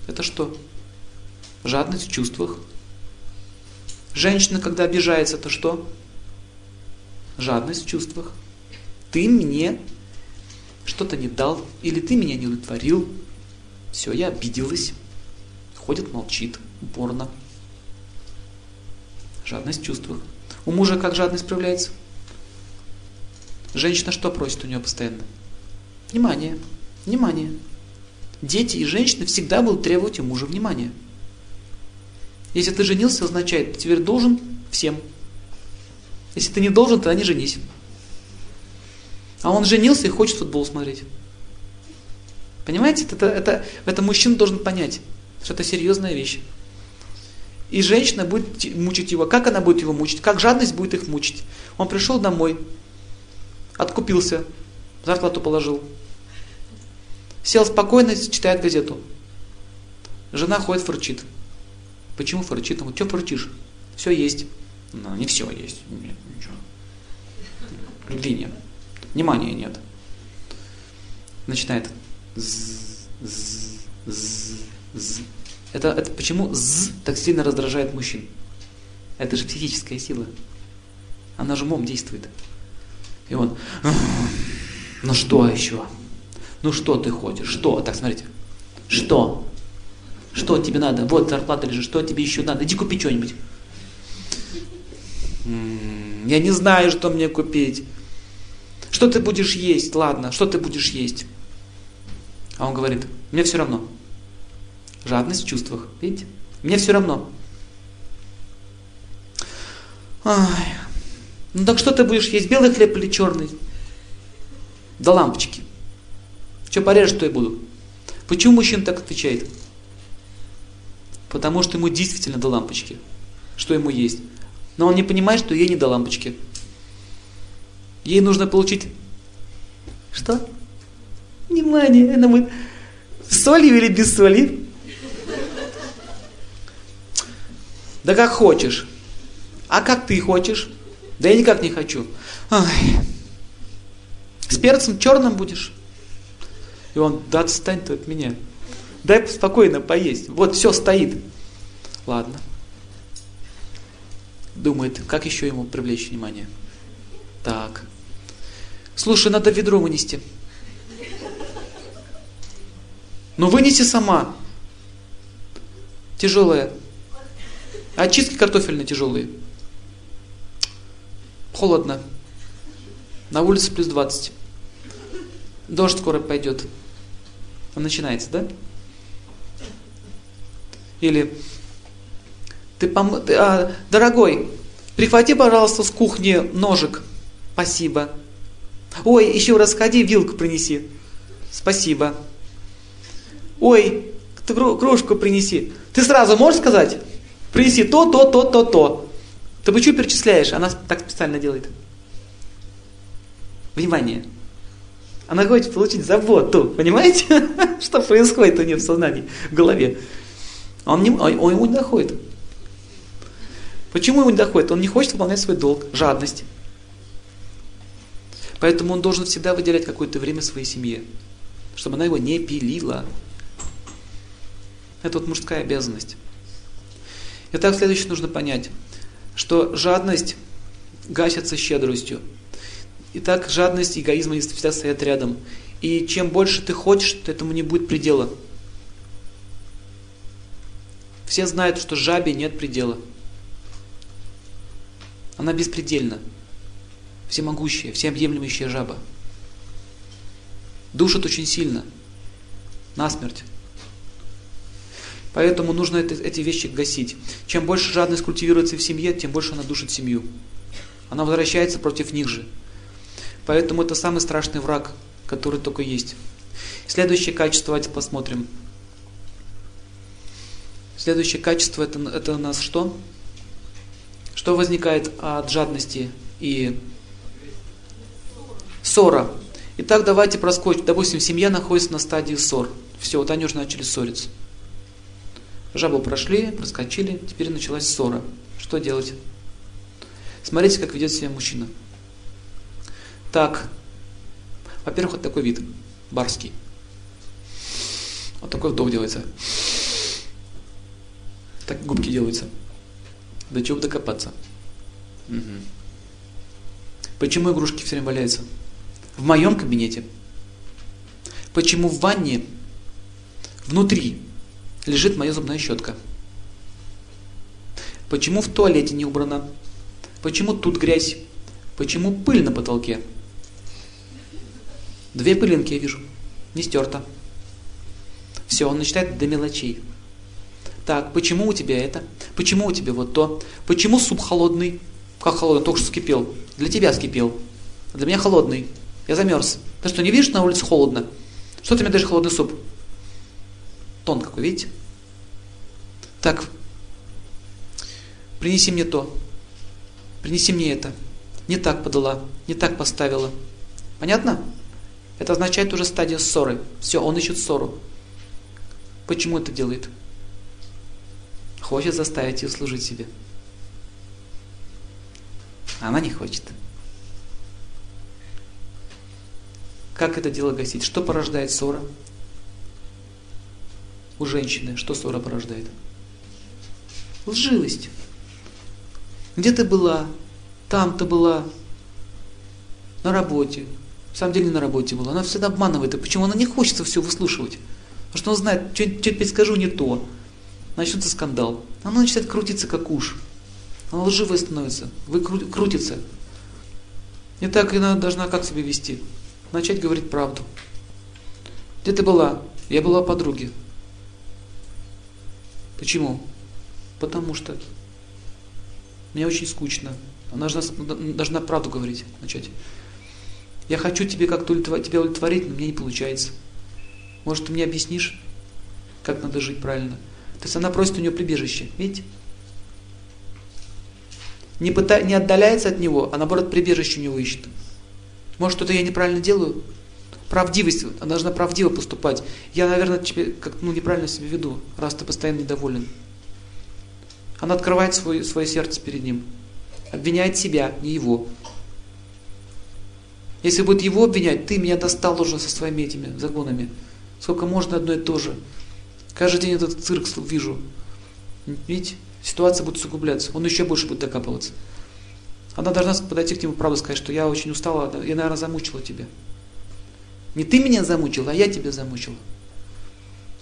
Это что? Жадность в чувствах. Женщина, когда обижается, то что? Жадность в чувствах. Ты мне что-то не дал, или ты меня не удовлетворил. Все, я обиделась. Ходит, молчит, упорно. Жадность в чувствах. У мужа как жадность проявляется? Женщина что просит у нее постоянно? Внимание, внимание. Дети и женщины всегда будут требовать у мужа внимания. Если ты женился, означает, ты теперь должен всем. Если ты не должен, тогда не женись. А он женился и хочет футбол смотреть. Понимаете, это, это, это мужчина должен понять, что это серьезная вещь. И женщина будет мучить его. Как она будет его мучить? Как жадность будет их мучить? Он пришел домой, откупился, зарплату положил. Сел спокойно, читает газету. Жена ходит, фырчит. Почему фырчит? Он, что фырчишь? Все есть. Ну, не все есть. Нет, ничего. Любви нет. Внимания нет. Начинает. Это, это почему з так сильно раздражает мужчин? Это же психическая сила. Она же умом действует. И он, ну что еще? Ну что ты хочешь? Что? Так, смотрите. Что? Что тебе надо? Вот зарплата лежит, что тебе еще надо? Иди купи что-нибудь. Я не знаю, что мне купить. Что ты будешь есть? Ладно, что ты будешь есть? А он говорит, мне все равно. Жадность в чувствах, видите? Мне все равно. Ай. Ну так что ты будешь есть, белый хлеб или черный? До лампочки. Что порежешь, то и буду. Почему мужчина так отвечает? Потому что ему действительно до лампочки. Что ему есть. Но он не понимает, что ей не до лампочки. Ей нужно получить... Что? Внимание, она будет с солью или без соли? Да как хочешь. А как ты хочешь? Да я никак не хочу. Ай. С перцем черным будешь? И он, да отстань ты от меня. Дай спокойно поесть. Вот все стоит. Ладно. Думает, как еще ему привлечь внимание. Так. Слушай, надо ведро вынести. Ну вынеси сама. Тяжелая. Очистки картофельные тяжелые. Холодно. На улице плюс 20. Дождь скоро пойдет. Начинается, да? Или ты, пом... а, дорогой, прихвати, пожалуйста, с кухни ножик. Спасибо. Ой, еще раз сходи, вилку принеси. Спасибо. Ой, ты кружку принеси. Ты сразу можешь сказать? Принеси то, то, то, то, то. Ты почему перечисляешь? Она так специально делает. Внимание. Она хочет получить заботу. Понимаете, что происходит у нее в сознании, в голове. Он, не, он, он ему не доходит. Почему ему не доходит? Он не хочет выполнять свой долг, жадность. Поэтому он должен всегда выделять какое-то время своей семье, чтобы она его не пилила. Это вот мужская обязанность. Итак, следующее нужно понять, что жадность гасится щедростью. Итак, жадность и эгоизм всегда стоят рядом. И чем больше ты хочешь, то этому не будет предела. Все знают, что жабе нет предела. Она беспредельна всемогущая, всеобъемлющая жаба. Душит очень сильно, насмерть. Поэтому нужно это, эти вещи гасить. Чем больше жадность культивируется в семье, тем больше она душит семью. Она возвращается против них же. Поэтому это самый страшный враг, который только есть. Следующее качество, давайте посмотрим. Следующее качество это, это у нас что? Что возникает от жадности и Ссора. Итак, давайте проскочим. Допустим, семья находится на стадии ссор. Все, вот они уже начали ссориться. Жабу прошли, проскочили, теперь началась ссора. Что делать? Смотрите, как ведет себя мужчина. Так, во-первых, вот такой вид, барский. Вот такой вдох делается. Так губки делаются. До чего докопаться? Угу. Почему игрушки все время валяются? в моем кабинете. Почему в ванне внутри лежит моя зубная щетка? Почему в туалете не убрано? Почему тут грязь? Почему пыль на потолке? Две пылинки я вижу. Не стерто. Все, он начинает до мелочей. Так, почему у тебя это? Почему у тебя вот то? Почему суп холодный? Как холодный? Только что скипел. Для тебя скипел. А для меня холодный. Я замерз. Ты что, не видишь, на улице холодно? Что ты мне даешь холодный суп? Тон какой, видите? Так, принеси мне то. Принеси мне это. Не так подала, не так поставила. Понятно? Это означает уже стадия ссоры. Все, он ищет ссору. Почему это делает? Хочет заставить ее служить себе. Она не хочет. Как это дело гасить? Что порождает ссора? У женщины что ссора порождает? Лживость. Где ты была? Там ты была. На работе. В самом деле на работе была. Она всегда обманывает. И почему она не хочет все выслушивать? Потому что он знает, что-нибудь скажу не то. Начнется скандал. Она начинает крутиться как уж. Она лживая становится, вы крутится. И так она должна как себя вести? Начать говорить правду. Где ты была? Я была подруги. Почему? Потому что мне очень скучно. Она должна, должна правду говорить, начать. Я хочу тебе как-то тебя удовлетворить, но мне не получается. Может, ты мне объяснишь, как надо жить правильно? То есть она просит у нее прибежище. Видите? Не, пыта, не отдаляется от него, а наоборот прибежище у него ищет. Может, что-то я неправильно делаю? Правдивость, она должна правдиво поступать. Я, наверное, тебе как ну, неправильно себя веду, раз ты постоянно недоволен. Она открывает свой, свое сердце перед ним. Обвиняет себя, не его. Если будет его обвинять, ты меня достал уже со своими этими загонами. Сколько можно одно и то же. Каждый день этот цирк вижу. Видите? Ситуация будет усугубляться. Он еще больше будет докапываться. Она должна подойти к нему правду сказать, что я очень устала, я, наверное, замучила тебя. Не ты меня замучила, а я тебя замучила.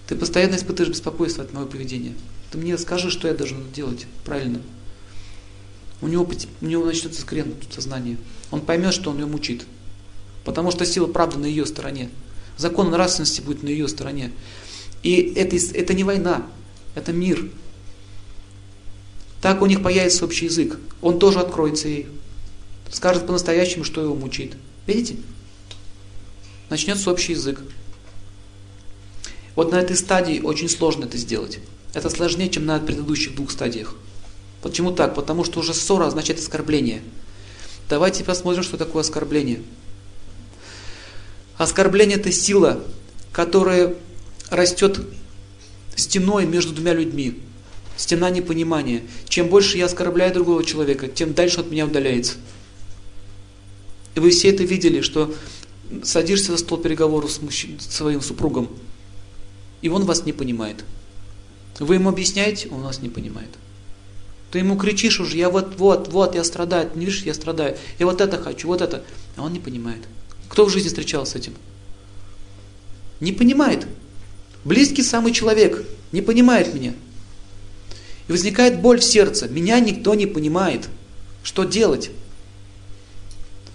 Ты постоянно испытываешь беспокойство от моего поведения. Ты мне скажи, что я должен делать правильно. У него, у него начнется скрен в сознании. Он поймет, что он ее мучит. Потому что сила правды на ее стороне. Закон нравственности будет на ее стороне. И это, это не война, это мир. Так у них появится общий язык. Он тоже откроется ей. Скажет по-настоящему, что его мучит. Видите? Начнется общий язык. Вот на этой стадии очень сложно это сделать. Это сложнее, чем на предыдущих двух стадиях. Почему так? Потому что уже ссора означает оскорбление. Давайте посмотрим, что такое оскорбление. Оскорбление – это сила, которая растет стеной между двумя людьми. Стена непонимания. Чем больше я оскорбляю другого человека, тем дальше от меня удаляется. И вы все это видели, что садишься за стол переговоров с, мужчин, своим супругом, и он вас не понимает. Вы ему объясняете, он вас не понимает. Ты ему кричишь уже, я вот, вот, вот, я страдаю, не видишь, я страдаю, я вот это хочу, вот это. А он не понимает. Кто в жизни встречался с этим? Не понимает. Близкий самый человек не понимает меня. И возникает боль в сердце. Меня никто не понимает. Что делать?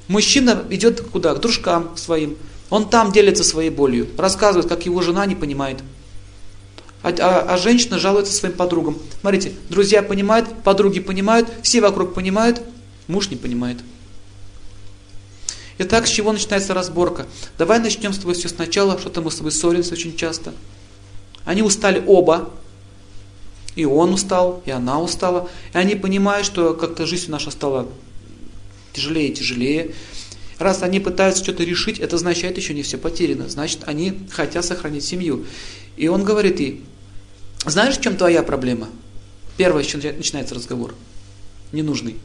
Мужчина идет куда? К дружкам своим. Он там делится своей болью. Рассказывает, как его жена не понимает. А, а, а женщина жалуется своим подругам. Смотрите, друзья понимают, подруги понимают, все вокруг понимают, муж не понимает. Итак, с чего начинается разборка? Давай начнем с тобой все сначала, что-то мы с тобой ссоримся очень часто. Они устали оба, и он устал, и она устала. И они понимают, что как-то жизнь наша стала тяжелее и тяжелее. Раз они пытаются что-то решить, это означает, еще не все потеряно. Значит, они хотят сохранить семью. И он говорит ей, знаешь, в чем твоя проблема? Первое, с чем начинается разговор. Ненужный.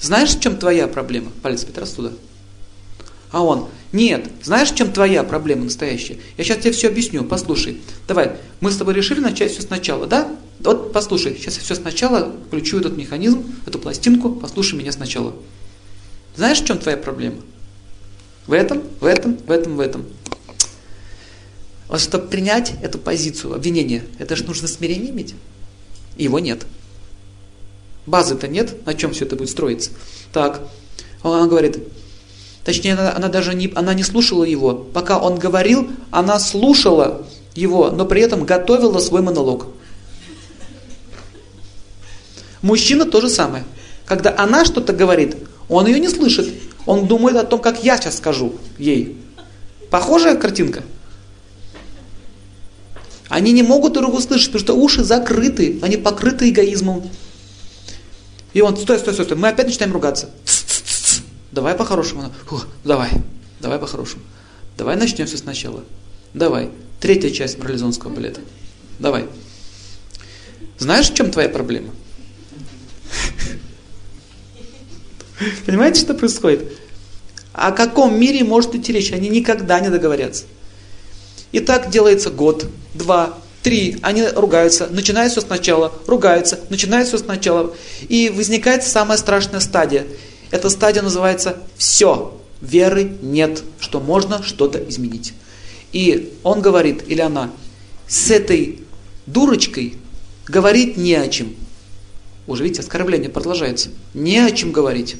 Знаешь, в чем твоя проблема? Палец опять раз туда. А он, нет, знаешь, в чем твоя проблема настоящая? Я сейчас тебе все объясню, послушай. Давай, мы с тобой решили начать все сначала, да? Вот послушай, сейчас я все сначала включу этот механизм, эту пластинку, послушай меня сначала. Знаешь, в чем твоя проблема? В этом, в этом, в этом, в этом. Вот чтобы принять эту позицию обвинения, это же нужно смирение иметь. Его нет. Базы-то нет, на чем все это будет строиться. Так, она говорит, точнее, она, она даже не, она не слушала его. Пока он говорил, она слушала его, но при этом готовила свой монолог. Мужчина то же самое. Когда она что-то говорит, он ее не слышит. Он думает о том, как я сейчас скажу ей. Похожая картинка? Они не могут друг друга слышать, потому что уши закрыты, они покрыты эгоизмом. И он, стой, стой, стой, стой, мы опять начинаем ругаться. Давай по-хорошему. давай. Давай по-хорошему. Давай начнем все сначала. Давай. Третья часть марлезонского балета. Давай. Знаешь, в чем твоя проблема? Понимаете, что происходит? О каком мире может идти речь? Они никогда не договорятся. И так делается год, два, три, они ругаются, начинают все сначала, ругаются, начинают все сначала. И возникает самая страшная стадия. Эта стадия называется «все». Веры нет, что можно что-то изменить. И он говорит, или она, с этой дурочкой говорить не о чем. Уже видите, оскорбление продолжается. Не о чем говорить.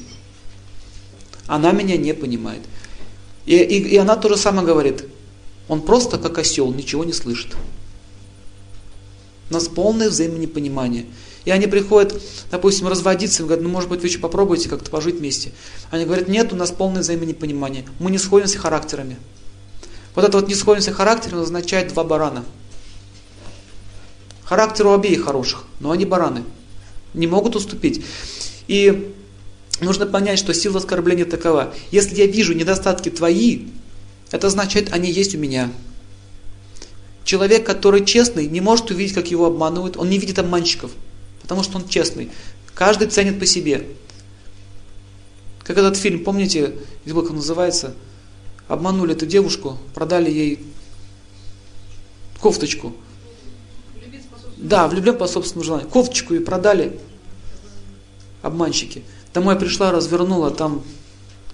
Она меня не понимает. И, и, и она то же самое говорит. Он просто как осел, ничего не слышит. У нас полное взаимонепонимание. И они приходят, допустим, разводиться, и говорят, ну, может быть, вы еще попробуйте как-то пожить вместе. Они говорят, нет, у нас полное взаимонепонимание. Мы не сходимся характерами. Вот это вот не сходимся характерами означает два барана. Характер у обеих хороших, но они бараны. Не могут уступить. И нужно понять, что сила оскорбления такова. Если я вижу недостатки твои, это означает, они есть у меня. Человек, который честный, не может увидеть, как его обманывают. Он не видит обманщиков, потому что он честный. Каждый ценит по себе. Как этот фильм, помните, как он называется? Обманули эту девушку, продали ей кофточку. Да, влюблен по собственному желанию. Кофточку и продали обманщики. Домой пришла, развернула, там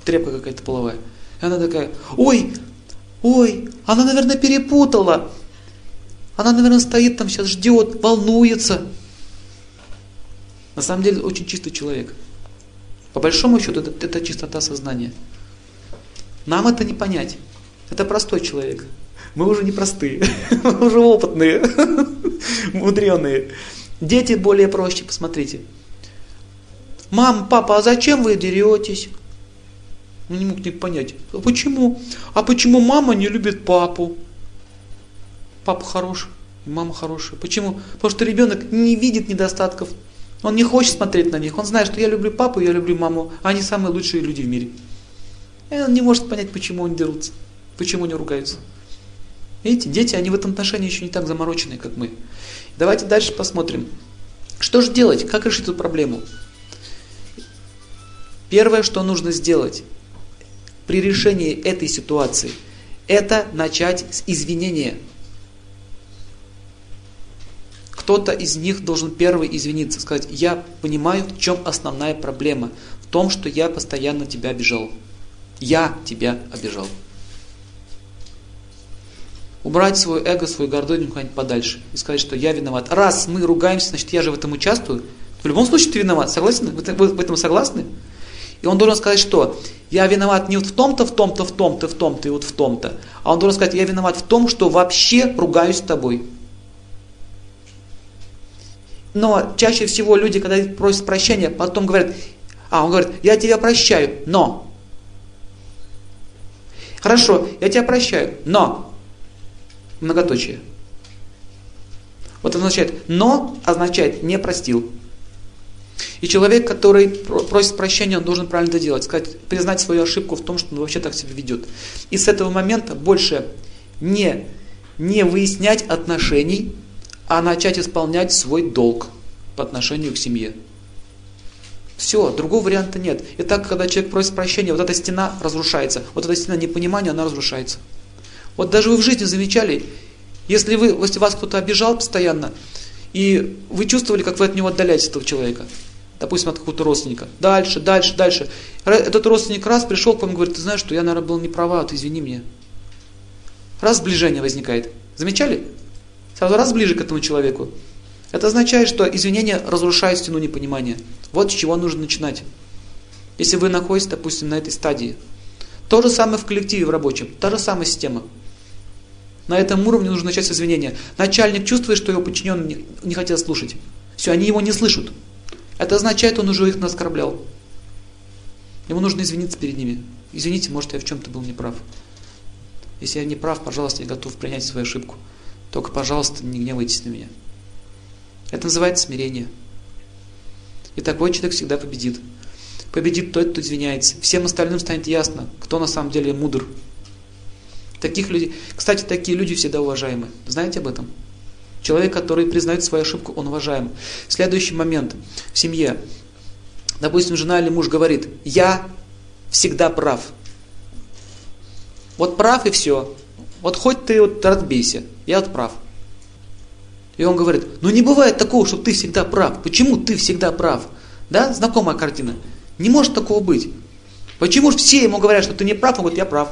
трепка какая-то половая. И она такая, ой, ой, она, наверное, перепутала. Она, наверное, стоит там сейчас, ждет, волнуется. На самом деле, очень чистый человек. По большому счету, это, это чистота сознания. Нам это не понять. Это простой человек. Мы уже не простые, мы уже опытные, мудреные. Дети более проще, посмотрите. Мам, папа, а зачем вы деретесь? Он не мог не понять. А почему? А почему мама не любит папу? Папа хороший, мама хорошая. Почему? Потому что ребенок не видит недостатков. Он не хочет смотреть на них. Он знает, что я люблю папу, я люблю маму. Они самые лучшие люди в мире. И он не может понять, почему они дерутся, почему они ругаются. Видите, дети, они в этом отношении еще не так замороченные, как мы. Давайте дальше посмотрим. Что же делать? Как решить эту проблему? Первое, что нужно сделать при решении этой ситуации, это начать с извинения. Кто-то из них должен первый извиниться, сказать, я понимаю, в чем основная проблема. В том, что я постоянно тебя обижал. Я тебя обижал убрать свое эго, свою гордыню куда-нибудь подальше и сказать, что я виноват. Раз мы ругаемся, значит я же в этом участвую. В любом случае ты виноват. Согласен? Вы в этом согласны? И он должен сказать, что я виноват не вот в том-то, в том-то, в том-то, в том-то и вот в том-то. А он должен сказать, я виноват в том, что вообще ругаюсь с тобой. Но чаще всего люди, когда просят прощения, потом говорят, а он говорит, я тебя прощаю, но. Хорошо, я тебя прощаю, но многоточие. Вот означает «но» означает «не простил». И человек, который просит прощения, он должен правильно это делать, сказать, признать свою ошибку в том, что он вообще так себя ведет. И с этого момента больше не, не выяснять отношений, а начать исполнять свой долг по отношению к семье. Все, другого варианта нет. И так, когда человек просит прощения, вот эта стена разрушается. Вот эта стена непонимания, она разрушается. Вот даже вы в жизни замечали, если, вы, если вас кто-то обижал постоянно, и вы чувствовали, как вы от него отдаляетесь, этого человека, допустим, от какого-то родственника, дальше, дальше, дальше. Этот родственник раз пришел к вам и говорит, ты знаешь, что я, наверное, был не права, ты извини меня. Раз сближение возникает. Замечали? Сразу раз ближе к этому человеку. Это означает, что извинение разрушает стену непонимания. Вот с чего нужно начинать. Если вы находитесь, допустим, на этой стадии. То же самое в коллективе в рабочем. Та же самая система. На этом уровне нужно начать с извинения. Начальник чувствует, что его подчиненные не, хотят слушать. Все, они его не слышат. Это означает, он уже их оскорблял. Ему нужно извиниться перед ними. Извините, может, я в чем-то был неправ. Если я не прав, пожалуйста, я готов принять свою ошибку. Только, пожалуйста, не гневайтесь на меня. Это называется смирение. И такой человек всегда победит. Победит тот, кто извиняется. Всем остальным станет ясно, кто на самом деле мудр. Таких людей, кстати, такие люди всегда уважаемы. Знаете об этом? Человек, который признает свою ошибку, он уважаем. Следующий момент в семье. Допустим, жена или муж говорит, я всегда прав. Вот прав и все. Вот хоть ты вот разбейся, я вот прав. И он говорит, ну не бывает такого, что ты всегда прав. Почему ты всегда прав? Да, знакомая картина. Не может такого быть. Почему же все ему говорят, что ты не прав, он говорит, я прав.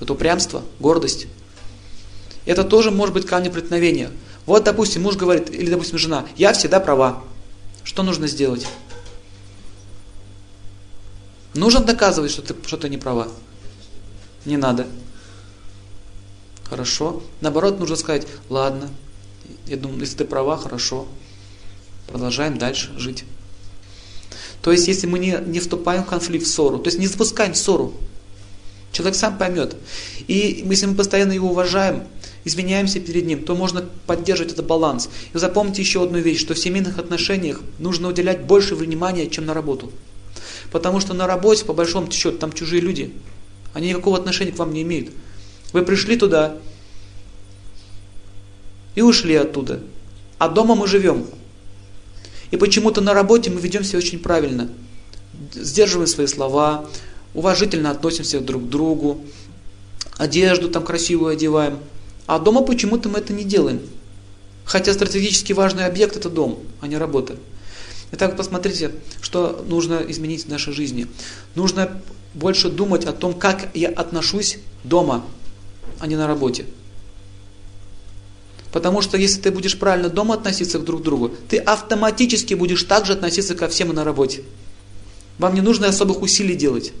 Это упрямство, гордость. Это тоже может быть камень преткновения. Вот, допустим, муж говорит, или, допустим, жена, я всегда права. Что нужно сделать? Нужно доказывать, что ты, что ты не права. Не надо. Хорошо. Наоборот, нужно сказать, ладно, я думаю, если ты права, хорошо. Продолжаем дальше жить. То есть, если мы не, не вступаем в конфликт, в ссору, то есть не запускаем ссору, человек сам поймет. И если мы постоянно его уважаем, изменяемся перед ним, то можно поддерживать этот баланс. И запомните еще одну вещь, что в семейных отношениях нужно уделять больше внимания, чем на работу. Потому что на работе, по большому счету, там чужие люди. Они никакого отношения к вам не имеют. Вы пришли туда и ушли оттуда. А дома мы живем. И почему-то на работе мы ведем себя очень правильно. Сдерживаем свои слова, уважительно относимся друг к другу, одежду там красивую одеваем. А дома почему-то мы это не делаем. Хотя стратегически важный объект это дом, а не работа. Итак, посмотрите, что нужно изменить в нашей жизни. Нужно больше думать о том, как я отношусь дома, а не на работе. Потому что если ты будешь правильно дома относиться друг к другу, ты автоматически будешь также относиться ко всем и на работе. Вам не нужно особых усилий делать.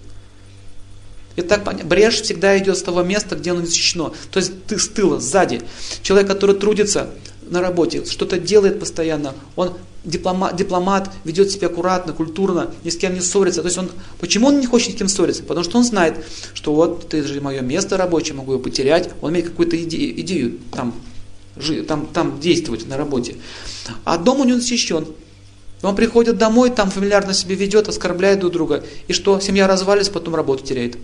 Итак, брешь всегда идет с того места, где оно защищено. То есть ты с тыла, сзади. Человек, который трудится на работе, что-то делает постоянно, он дипломат, дипломат, ведет себя аккуратно, культурно, ни с кем не ссорится. То есть он, почему он не хочет с кем ссориться? Потому что он знает, что вот это же мое место рабочее, могу его потерять. Он имеет какую-то идею, идею там, там, там действовать на работе. А дом у него защищен. Он приходит домой, там фамильярно себя ведет, оскорбляет друг друга. И что, семья развалится, потом работу теряет.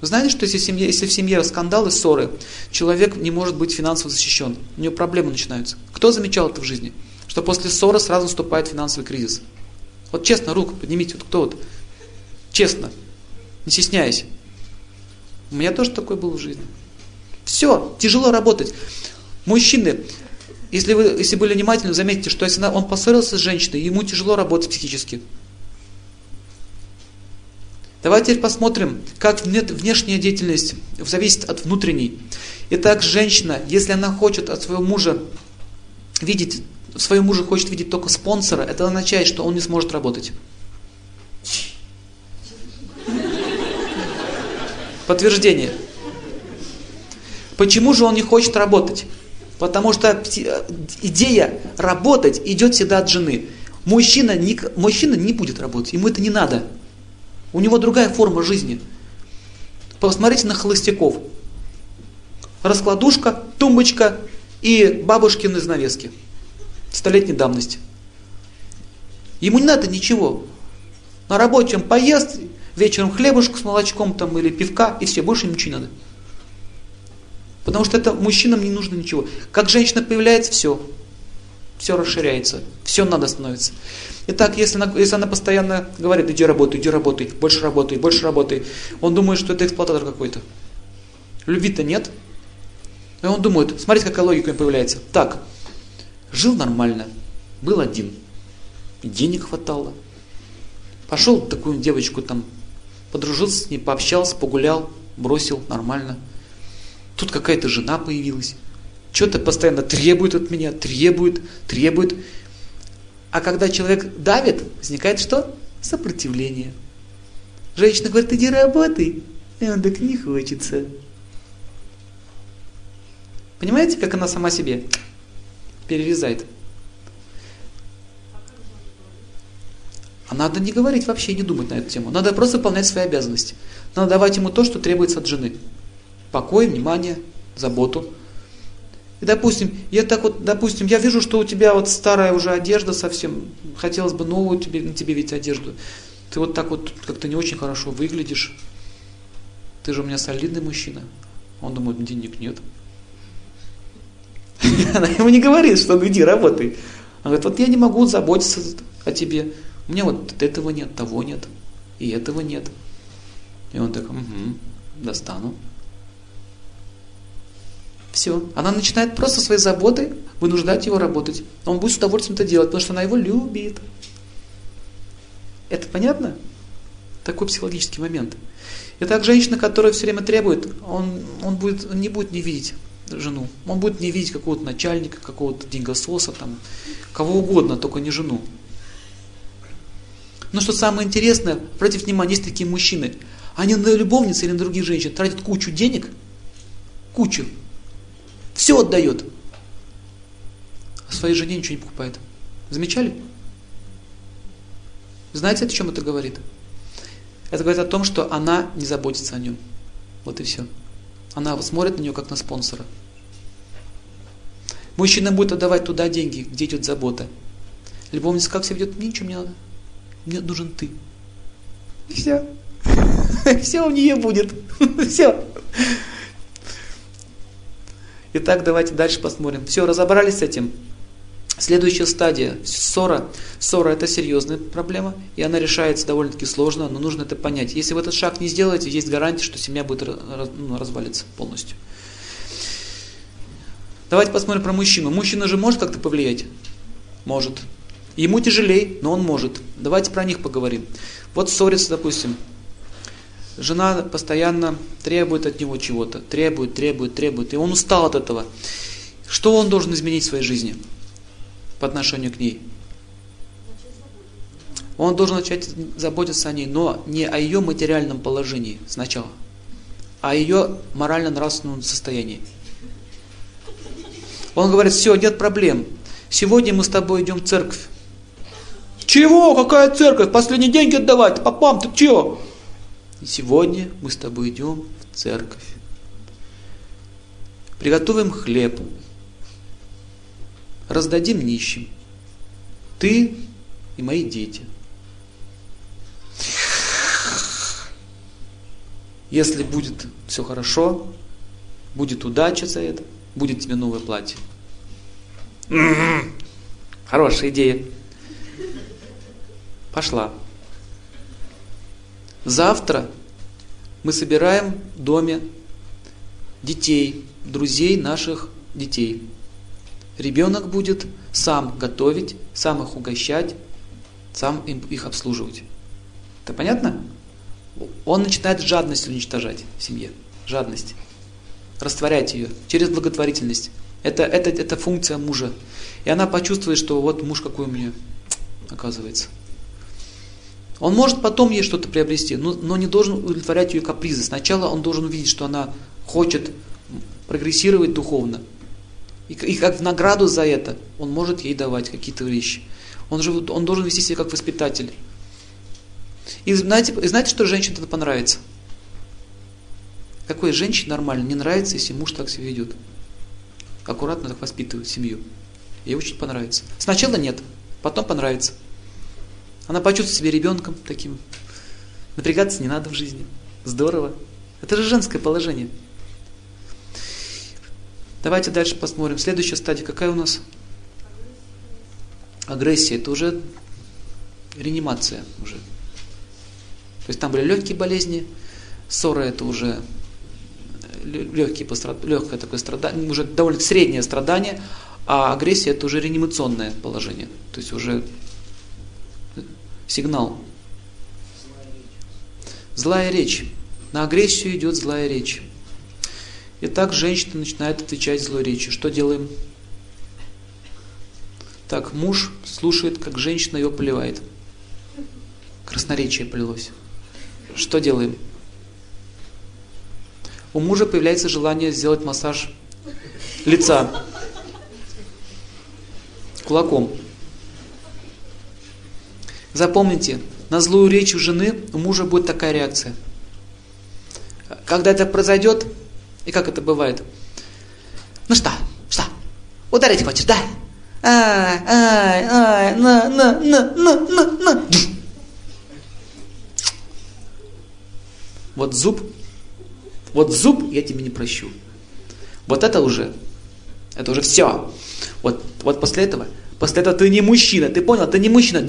Вы знаете, что если в, семье, если в семье скандалы, ссоры, человек не может быть финансово защищен. У него проблемы начинаются. Кто замечал это в жизни? Что после ссоры сразу наступает финансовый кризис. Вот честно, руку поднимите, вот кто вот? Честно, не стесняясь. У меня тоже такой был в жизни. Все, тяжело работать. Мужчины, если вы если были внимательны, заметите, что если он поссорился с женщиной, ему тяжело работать психически. Давайте теперь посмотрим, как внешняя деятельность зависит от внутренней. Итак, женщина, если она хочет от своего мужа видеть, своего мужа хочет видеть только спонсора, это означает, что он не сможет работать. Подтверждение. Почему же он не хочет работать? Потому что идея работать идет всегда от жены. Мужчина не, мужчина не будет работать, ему это не надо. У него другая форма жизни. Посмотрите на холостяков. Раскладушка, тумбочка и бабушкины занавески. Столетней давности. Ему не надо ничего. На работе он поест, вечером хлебушку с молочком там, или пивка, и все, больше ничего не надо. Потому что это мужчинам не нужно ничего. Как женщина появляется, все. Все расширяется. Все надо становится. Итак, если она, если она постоянно говорит, иди работай, иди работай, больше работай, больше работай, он думает, что это эксплуататор какой-то. Любви-то нет. И он думает, смотрите, какая логика появляется. Так, жил нормально, был один, денег хватало. Пошел такую девочку там, подружился с ней, пообщался, погулял, бросил, нормально. Тут какая-то жена появилась. Что-то постоянно требует от меня, требует, требует. А когда человек давит, возникает что? Сопротивление. Женщина говорит, иди работай. И он так не хочется. Понимаете, как она сама себе перерезает? А надо не говорить вообще, не думать на эту тему. Надо просто выполнять свои обязанности. Надо давать ему то, что требуется от жены покой, внимание, заботу. И, допустим, я так вот, допустим, я вижу, что у тебя вот старая уже одежда совсем, хотелось бы новую тебе, на тебе ведь одежду. Ты вот так вот как-то не очень хорошо выглядишь. Ты же у меня солидный мужчина. Он думает, денег нет. Она ему не говорит, что ну иди работай. Она говорит, вот я не могу заботиться о тебе. У меня вот этого нет, того нет, и этого нет. И он так, угу, достану. Все. Она начинает просто своей заботой вынуждать его работать. Он будет с удовольствием это делать, потому что она его любит. Это понятно? Такой психологический момент. И так женщина, которая все время требует, он, он, будет, он не будет не видеть жену. Он будет не видеть какого-то начальника, какого-то деньгососа, там, кого угодно, только не жену. Но что самое интересное, обратите внимание, есть такие мужчины, они на любовниц или на других женщин тратят кучу денег, кучу, все отдает. А своей жене ничего не покупает. Замечали? Знаете, о чем это говорит? Это говорит о том, что она не заботится о нем. Вот и все. Она смотрит на нее как на спонсора. Мужчина будет отдавать туда деньги, где идет забота. Любовница как себя ведет? Мне ничего не надо. Мне нужен ты. И все. Все у нее будет. Все. Итак, давайте дальше посмотрим. Все, разобрались с этим. Следующая стадия – ссора. Ссора – это серьезная проблема, и она решается довольно-таки сложно, но нужно это понять. Если вы этот шаг не сделаете, есть гарантия, что семья будет ну, развалиться полностью. Давайте посмотрим про мужчину. Мужчина же может как-то повлиять? Может. Ему тяжелее, но он может. Давайте про них поговорим. Вот ссорится, допустим, Жена постоянно требует от него чего-то, требует, требует, требует, и он устал от этого. Что он должен изменить в своей жизни по отношению к ней? Он должен начать заботиться о ней, но не о ее материальном положении сначала, а о ее морально-нравственном состоянии. Он говорит, все, нет проблем. Сегодня мы с тобой идем в церковь. Чего? Какая церковь? Последние деньги отдавать? Папам, ты чего? И сегодня мы с тобой идем в церковь. Приготовим хлеб. Раздадим нищим. Ты и мои дети. Если будет все хорошо, будет удача за это, будет тебе новое платье. Хорошая идея. Пошла. Завтра мы собираем в доме детей, друзей наших детей. Ребенок будет сам готовить, сам их угощать, сам им, их обслуживать. Это понятно? Он начинает жадность уничтожать в семье. Жадность. Растворять ее через благотворительность. Это, это, это функция мужа. И она почувствует, что вот муж какой у меня, оказывается. Он может потом ей что-то приобрести, но, но не должен удовлетворять ее капризы. Сначала он должен увидеть, что она хочет прогрессировать духовно. И, и как в награду за это он может ей давать какие-то вещи. Он, же, он должен вести себя как воспитатель. И знаете, и знаете, что женщине это понравится? Какой женщине нормально не нравится, если муж так себя ведет? Аккуратно так воспитывает семью. Ей очень понравится. Сначала нет, потом понравится. Она почувствует себя ребенком таким. Напрягаться не надо в жизни. Здорово. Это же женское положение. Давайте дальше посмотрим. Следующая стадия какая у нас? Агрессия. Это уже реанимация уже. То есть там были легкие болезни, ссора это уже легкие пострад... легкое такое страдание, уже довольно среднее страдание, а агрессия это уже реанимационное положение. То есть уже сигнал. Злая речь. На агрессию идет злая речь. Итак, женщина начинает отвечать злой речью. Что делаем? Так, муж слушает, как женщина его поливает. Красноречие полилось. Что делаем? У мужа появляется желание сделать массаж лица кулаком. Запомните, на злую речь у жены у мужа будет такая реакция. Когда это произойдет, и как это бывает? Ну что, что, Ударить хочешь, да? Ай, ай, ай, на, на, на, на, на, на. Вот зуб, вот зуб я тебе не прощу. Вот это уже, это уже все. Вот, вот после этого, после этого ты не мужчина, ты понял? Ты не мужчина.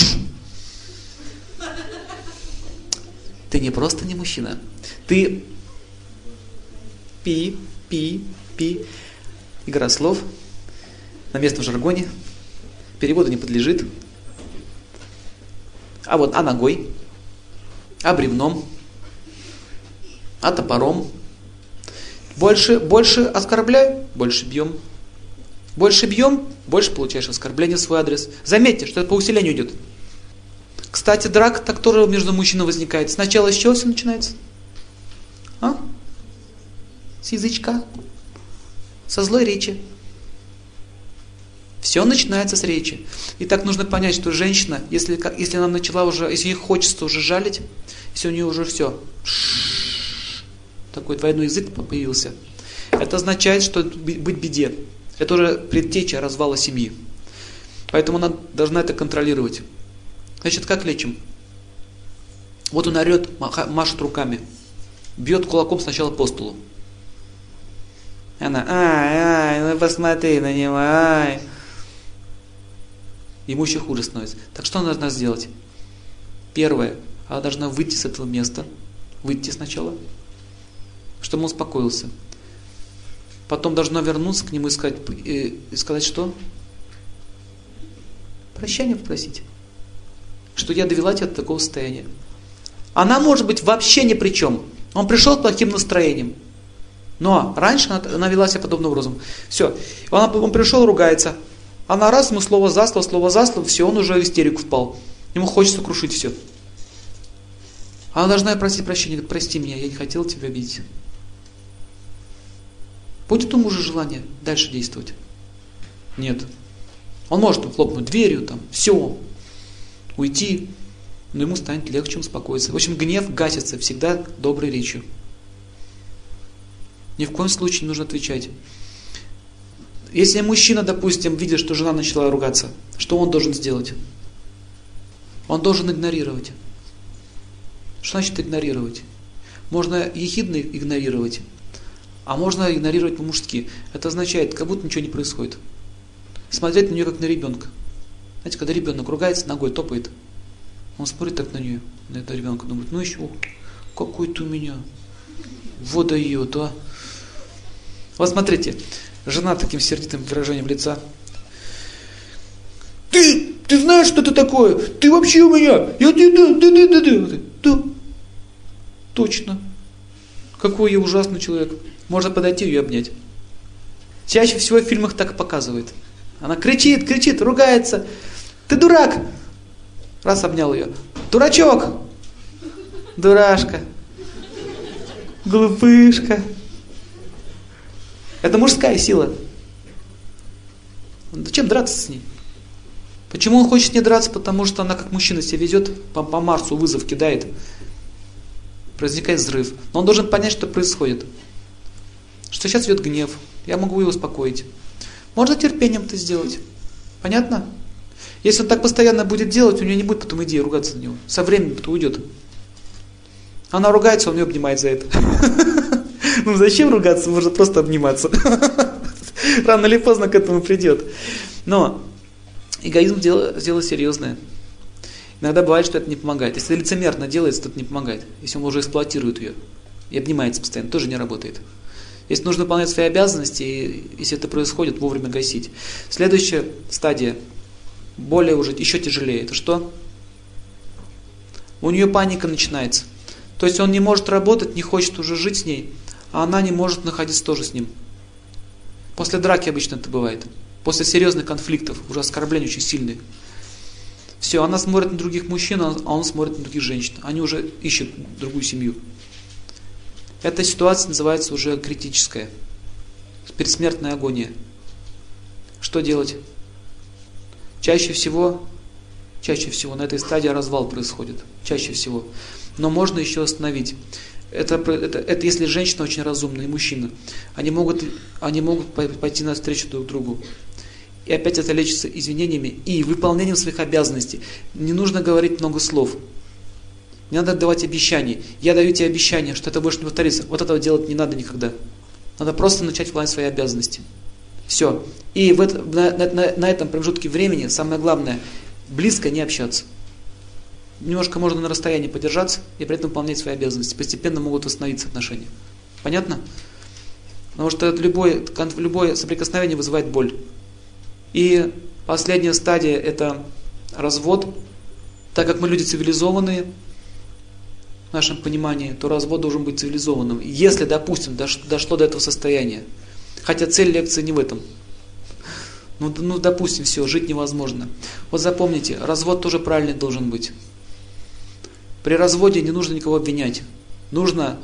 Ты не просто не мужчина. Ты пи, пи, пи. Игра слов на местном жаргоне. Переводу не подлежит. А вот а ногой, а бревном, а топором. Больше, больше оскорбляй, больше бьем. Больше бьем, больше получаешь оскорбление в свой адрес. Заметьте, что это по усилению идет. Кстати, драк, которая между мужчиной возникает, сначала с чего все начинается? А? С язычка. Со злой речи. Все начинается с речи. И так нужно понять, что женщина, если, если она начала уже, если ей хочется уже жалить, если у нее уже все, такой двойной язык появился, это означает, что быть беде. Это уже предтеча развала семьи. Поэтому она должна это контролировать. Значит, как лечим? Вот он орет, машет руками, бьет кулаком сначала по столу. Она, ай, ай, ну посмотри на него, ай. Ему еще хуже становится. Так что она должна сделать? Первое, она должна выйти с этого места, выйти сначала, чтобы он успокоился. Потом должна вернуться к нему и сказать, и сказать что? Прощание попросить что я довела тебя до такого состояния. Она может быть вообще ни при чем. Он пришел плохим настроением. Но раньше она, она вела себя подобным образом. Все. Он, он пришел, ругается. Она раз, ему слово за слово, слово за слово, все, он уже в истерику впал. Ему хочется крушить все. Она должна просить прощения. Говорит, прости меня, я не хотел тебя обидеть. Будет у мужа желание дальше действовать? Нет. Он может хлопнуть дверью, там, все, уйти, но ему станет легче успокоиться. В общем, гнев гасится всегда доброй речью. Ни в коем случае не нужно отвечать. Если мужчина, допустим, видит, что жена начала ругаться, что он должен сделать? Он должен игнорировать. Что значит игнорировать? Можно ехидно игнорировать, а можно игнорировать по-мужски. Это означает, как будто ничего не происходит. Смотреть на нее как на ребенка. Знаете, когда ребенок ругается, ногой топает, он смотрит так на нее, на этого ребенка, думает, ну еще, какой ты у меня, вот дает, а. Вот смотрите, жена таким сердитым выражением лица. Ты, ты знаешь, что это такое? Ты вообще у меня, я, ты, да, да, да, да, да, да. Точно. Какой я ужасный человек. Можно подойти и обнять. Чаще всего в фильмах так показывают. Она кричит, кричит, ругается. Ты дурак! Раз обнял ее. Дурачок! Дурашка! Глупышка! Это мужская сила. Зачем драться с ней? Почему он хочет не драться? Потому что она как мужчина себя ведет, по, по Марсу вызов кидает. Возникает взрыв. Но он должен понять, что происходит. Что сейчас идет гнев. Я могу его успокоить. Можно терпением это сделать. Понятно? Если он так постоянно будет делать, у него не будет потом идеи ругаться на него. Со временем это уйдет. Она ругается, он ее обнимает за это. Ну зачем ругаться, можно просто обниматься. Рано или поздно к этому придет. Но эгоизм дело, дело серьезное. Иногда бывает, что это не помогает. Если лицемерно делается, то это не помогает. Если он уже эксплуатирует ее и обнимается постоянно, тоже не работает. Если нужно выполнять свои обязанности, и если это происходит, вовремя гасить. Следующая стадия более уже, еще тяжелее. Это что? У нее паника начинается. То есть он не может работать, не хочет уже жить с ней, а она не может находиться тоже с ним. После драки обычно это бывает. После серьезных конфликтов, уже оскорбления очень сильные. Все, она смотрит на других мужчин, а он смотрит на других женщин. Они уже ищут другую семью. Эта ситуация называется уже критическая. Предсмертная агония. Что делать? Чаще всего, чаще всего на этой стадии развал происходит. Чаще всего. Но можно еще остановить. Это, это, это если женщина очень разумная и мужчина. Они могут, они могут пойти навстречу друг другу И опять это лечится извинениями и выполнением своих обязанностей. Не нужно говорить много слов. Не надо давать обещаний. Я даю тебе обещание, что это больше не повторится. Вот этого делать не надо никогда. Надо просто начать выполнять свои обязанности. Все. И в это, на, на, на этом промежутке времени самое главное, близко не общаться. Немножко можно на расстоянии подержаться и при этом выполнять свои обязанности. Постепенно могут восстановиться отношения. Понятно? Потому что любое, любое соприкосновение вызывает боль. И последняя стадия это развод. Так как мы люди цивилизованные, в нашем понимании, то развод должен быть цивилизованным. Если, допустим, дошло до этого состояния, хотя цель лекции не в этом. Ну, ну, допустим, все, жить невозможно. Вот запомните, развод тоже правильный должен быть. При разводе не нужно никого обвинять. Нужно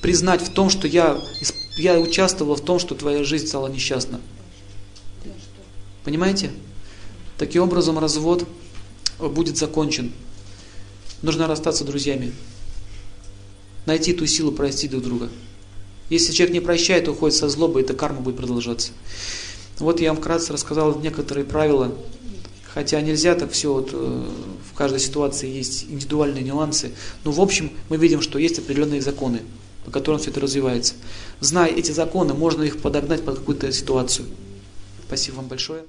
признать в том, что я, я участвовал в том, что твоя жизнь стала несчастна. Понимаете? Таким образом развод будет закончен. Нужно расстаться с друзьями. Найти ту силу простить друг друга. Если человек не прощает, уходит со злобой, эта карма будет продолжаться. Вот я вам вкратце рассказал некоторые правила, хотя нельзя так все, вот, э, в каждой ситуации есть индивидуальные нюансы, но в общем мы видим, что есть определенные законы, по которым все это развивается. Зная эти законы, можно их подогнать под какую-то ситуацию. Спасибо вам большое.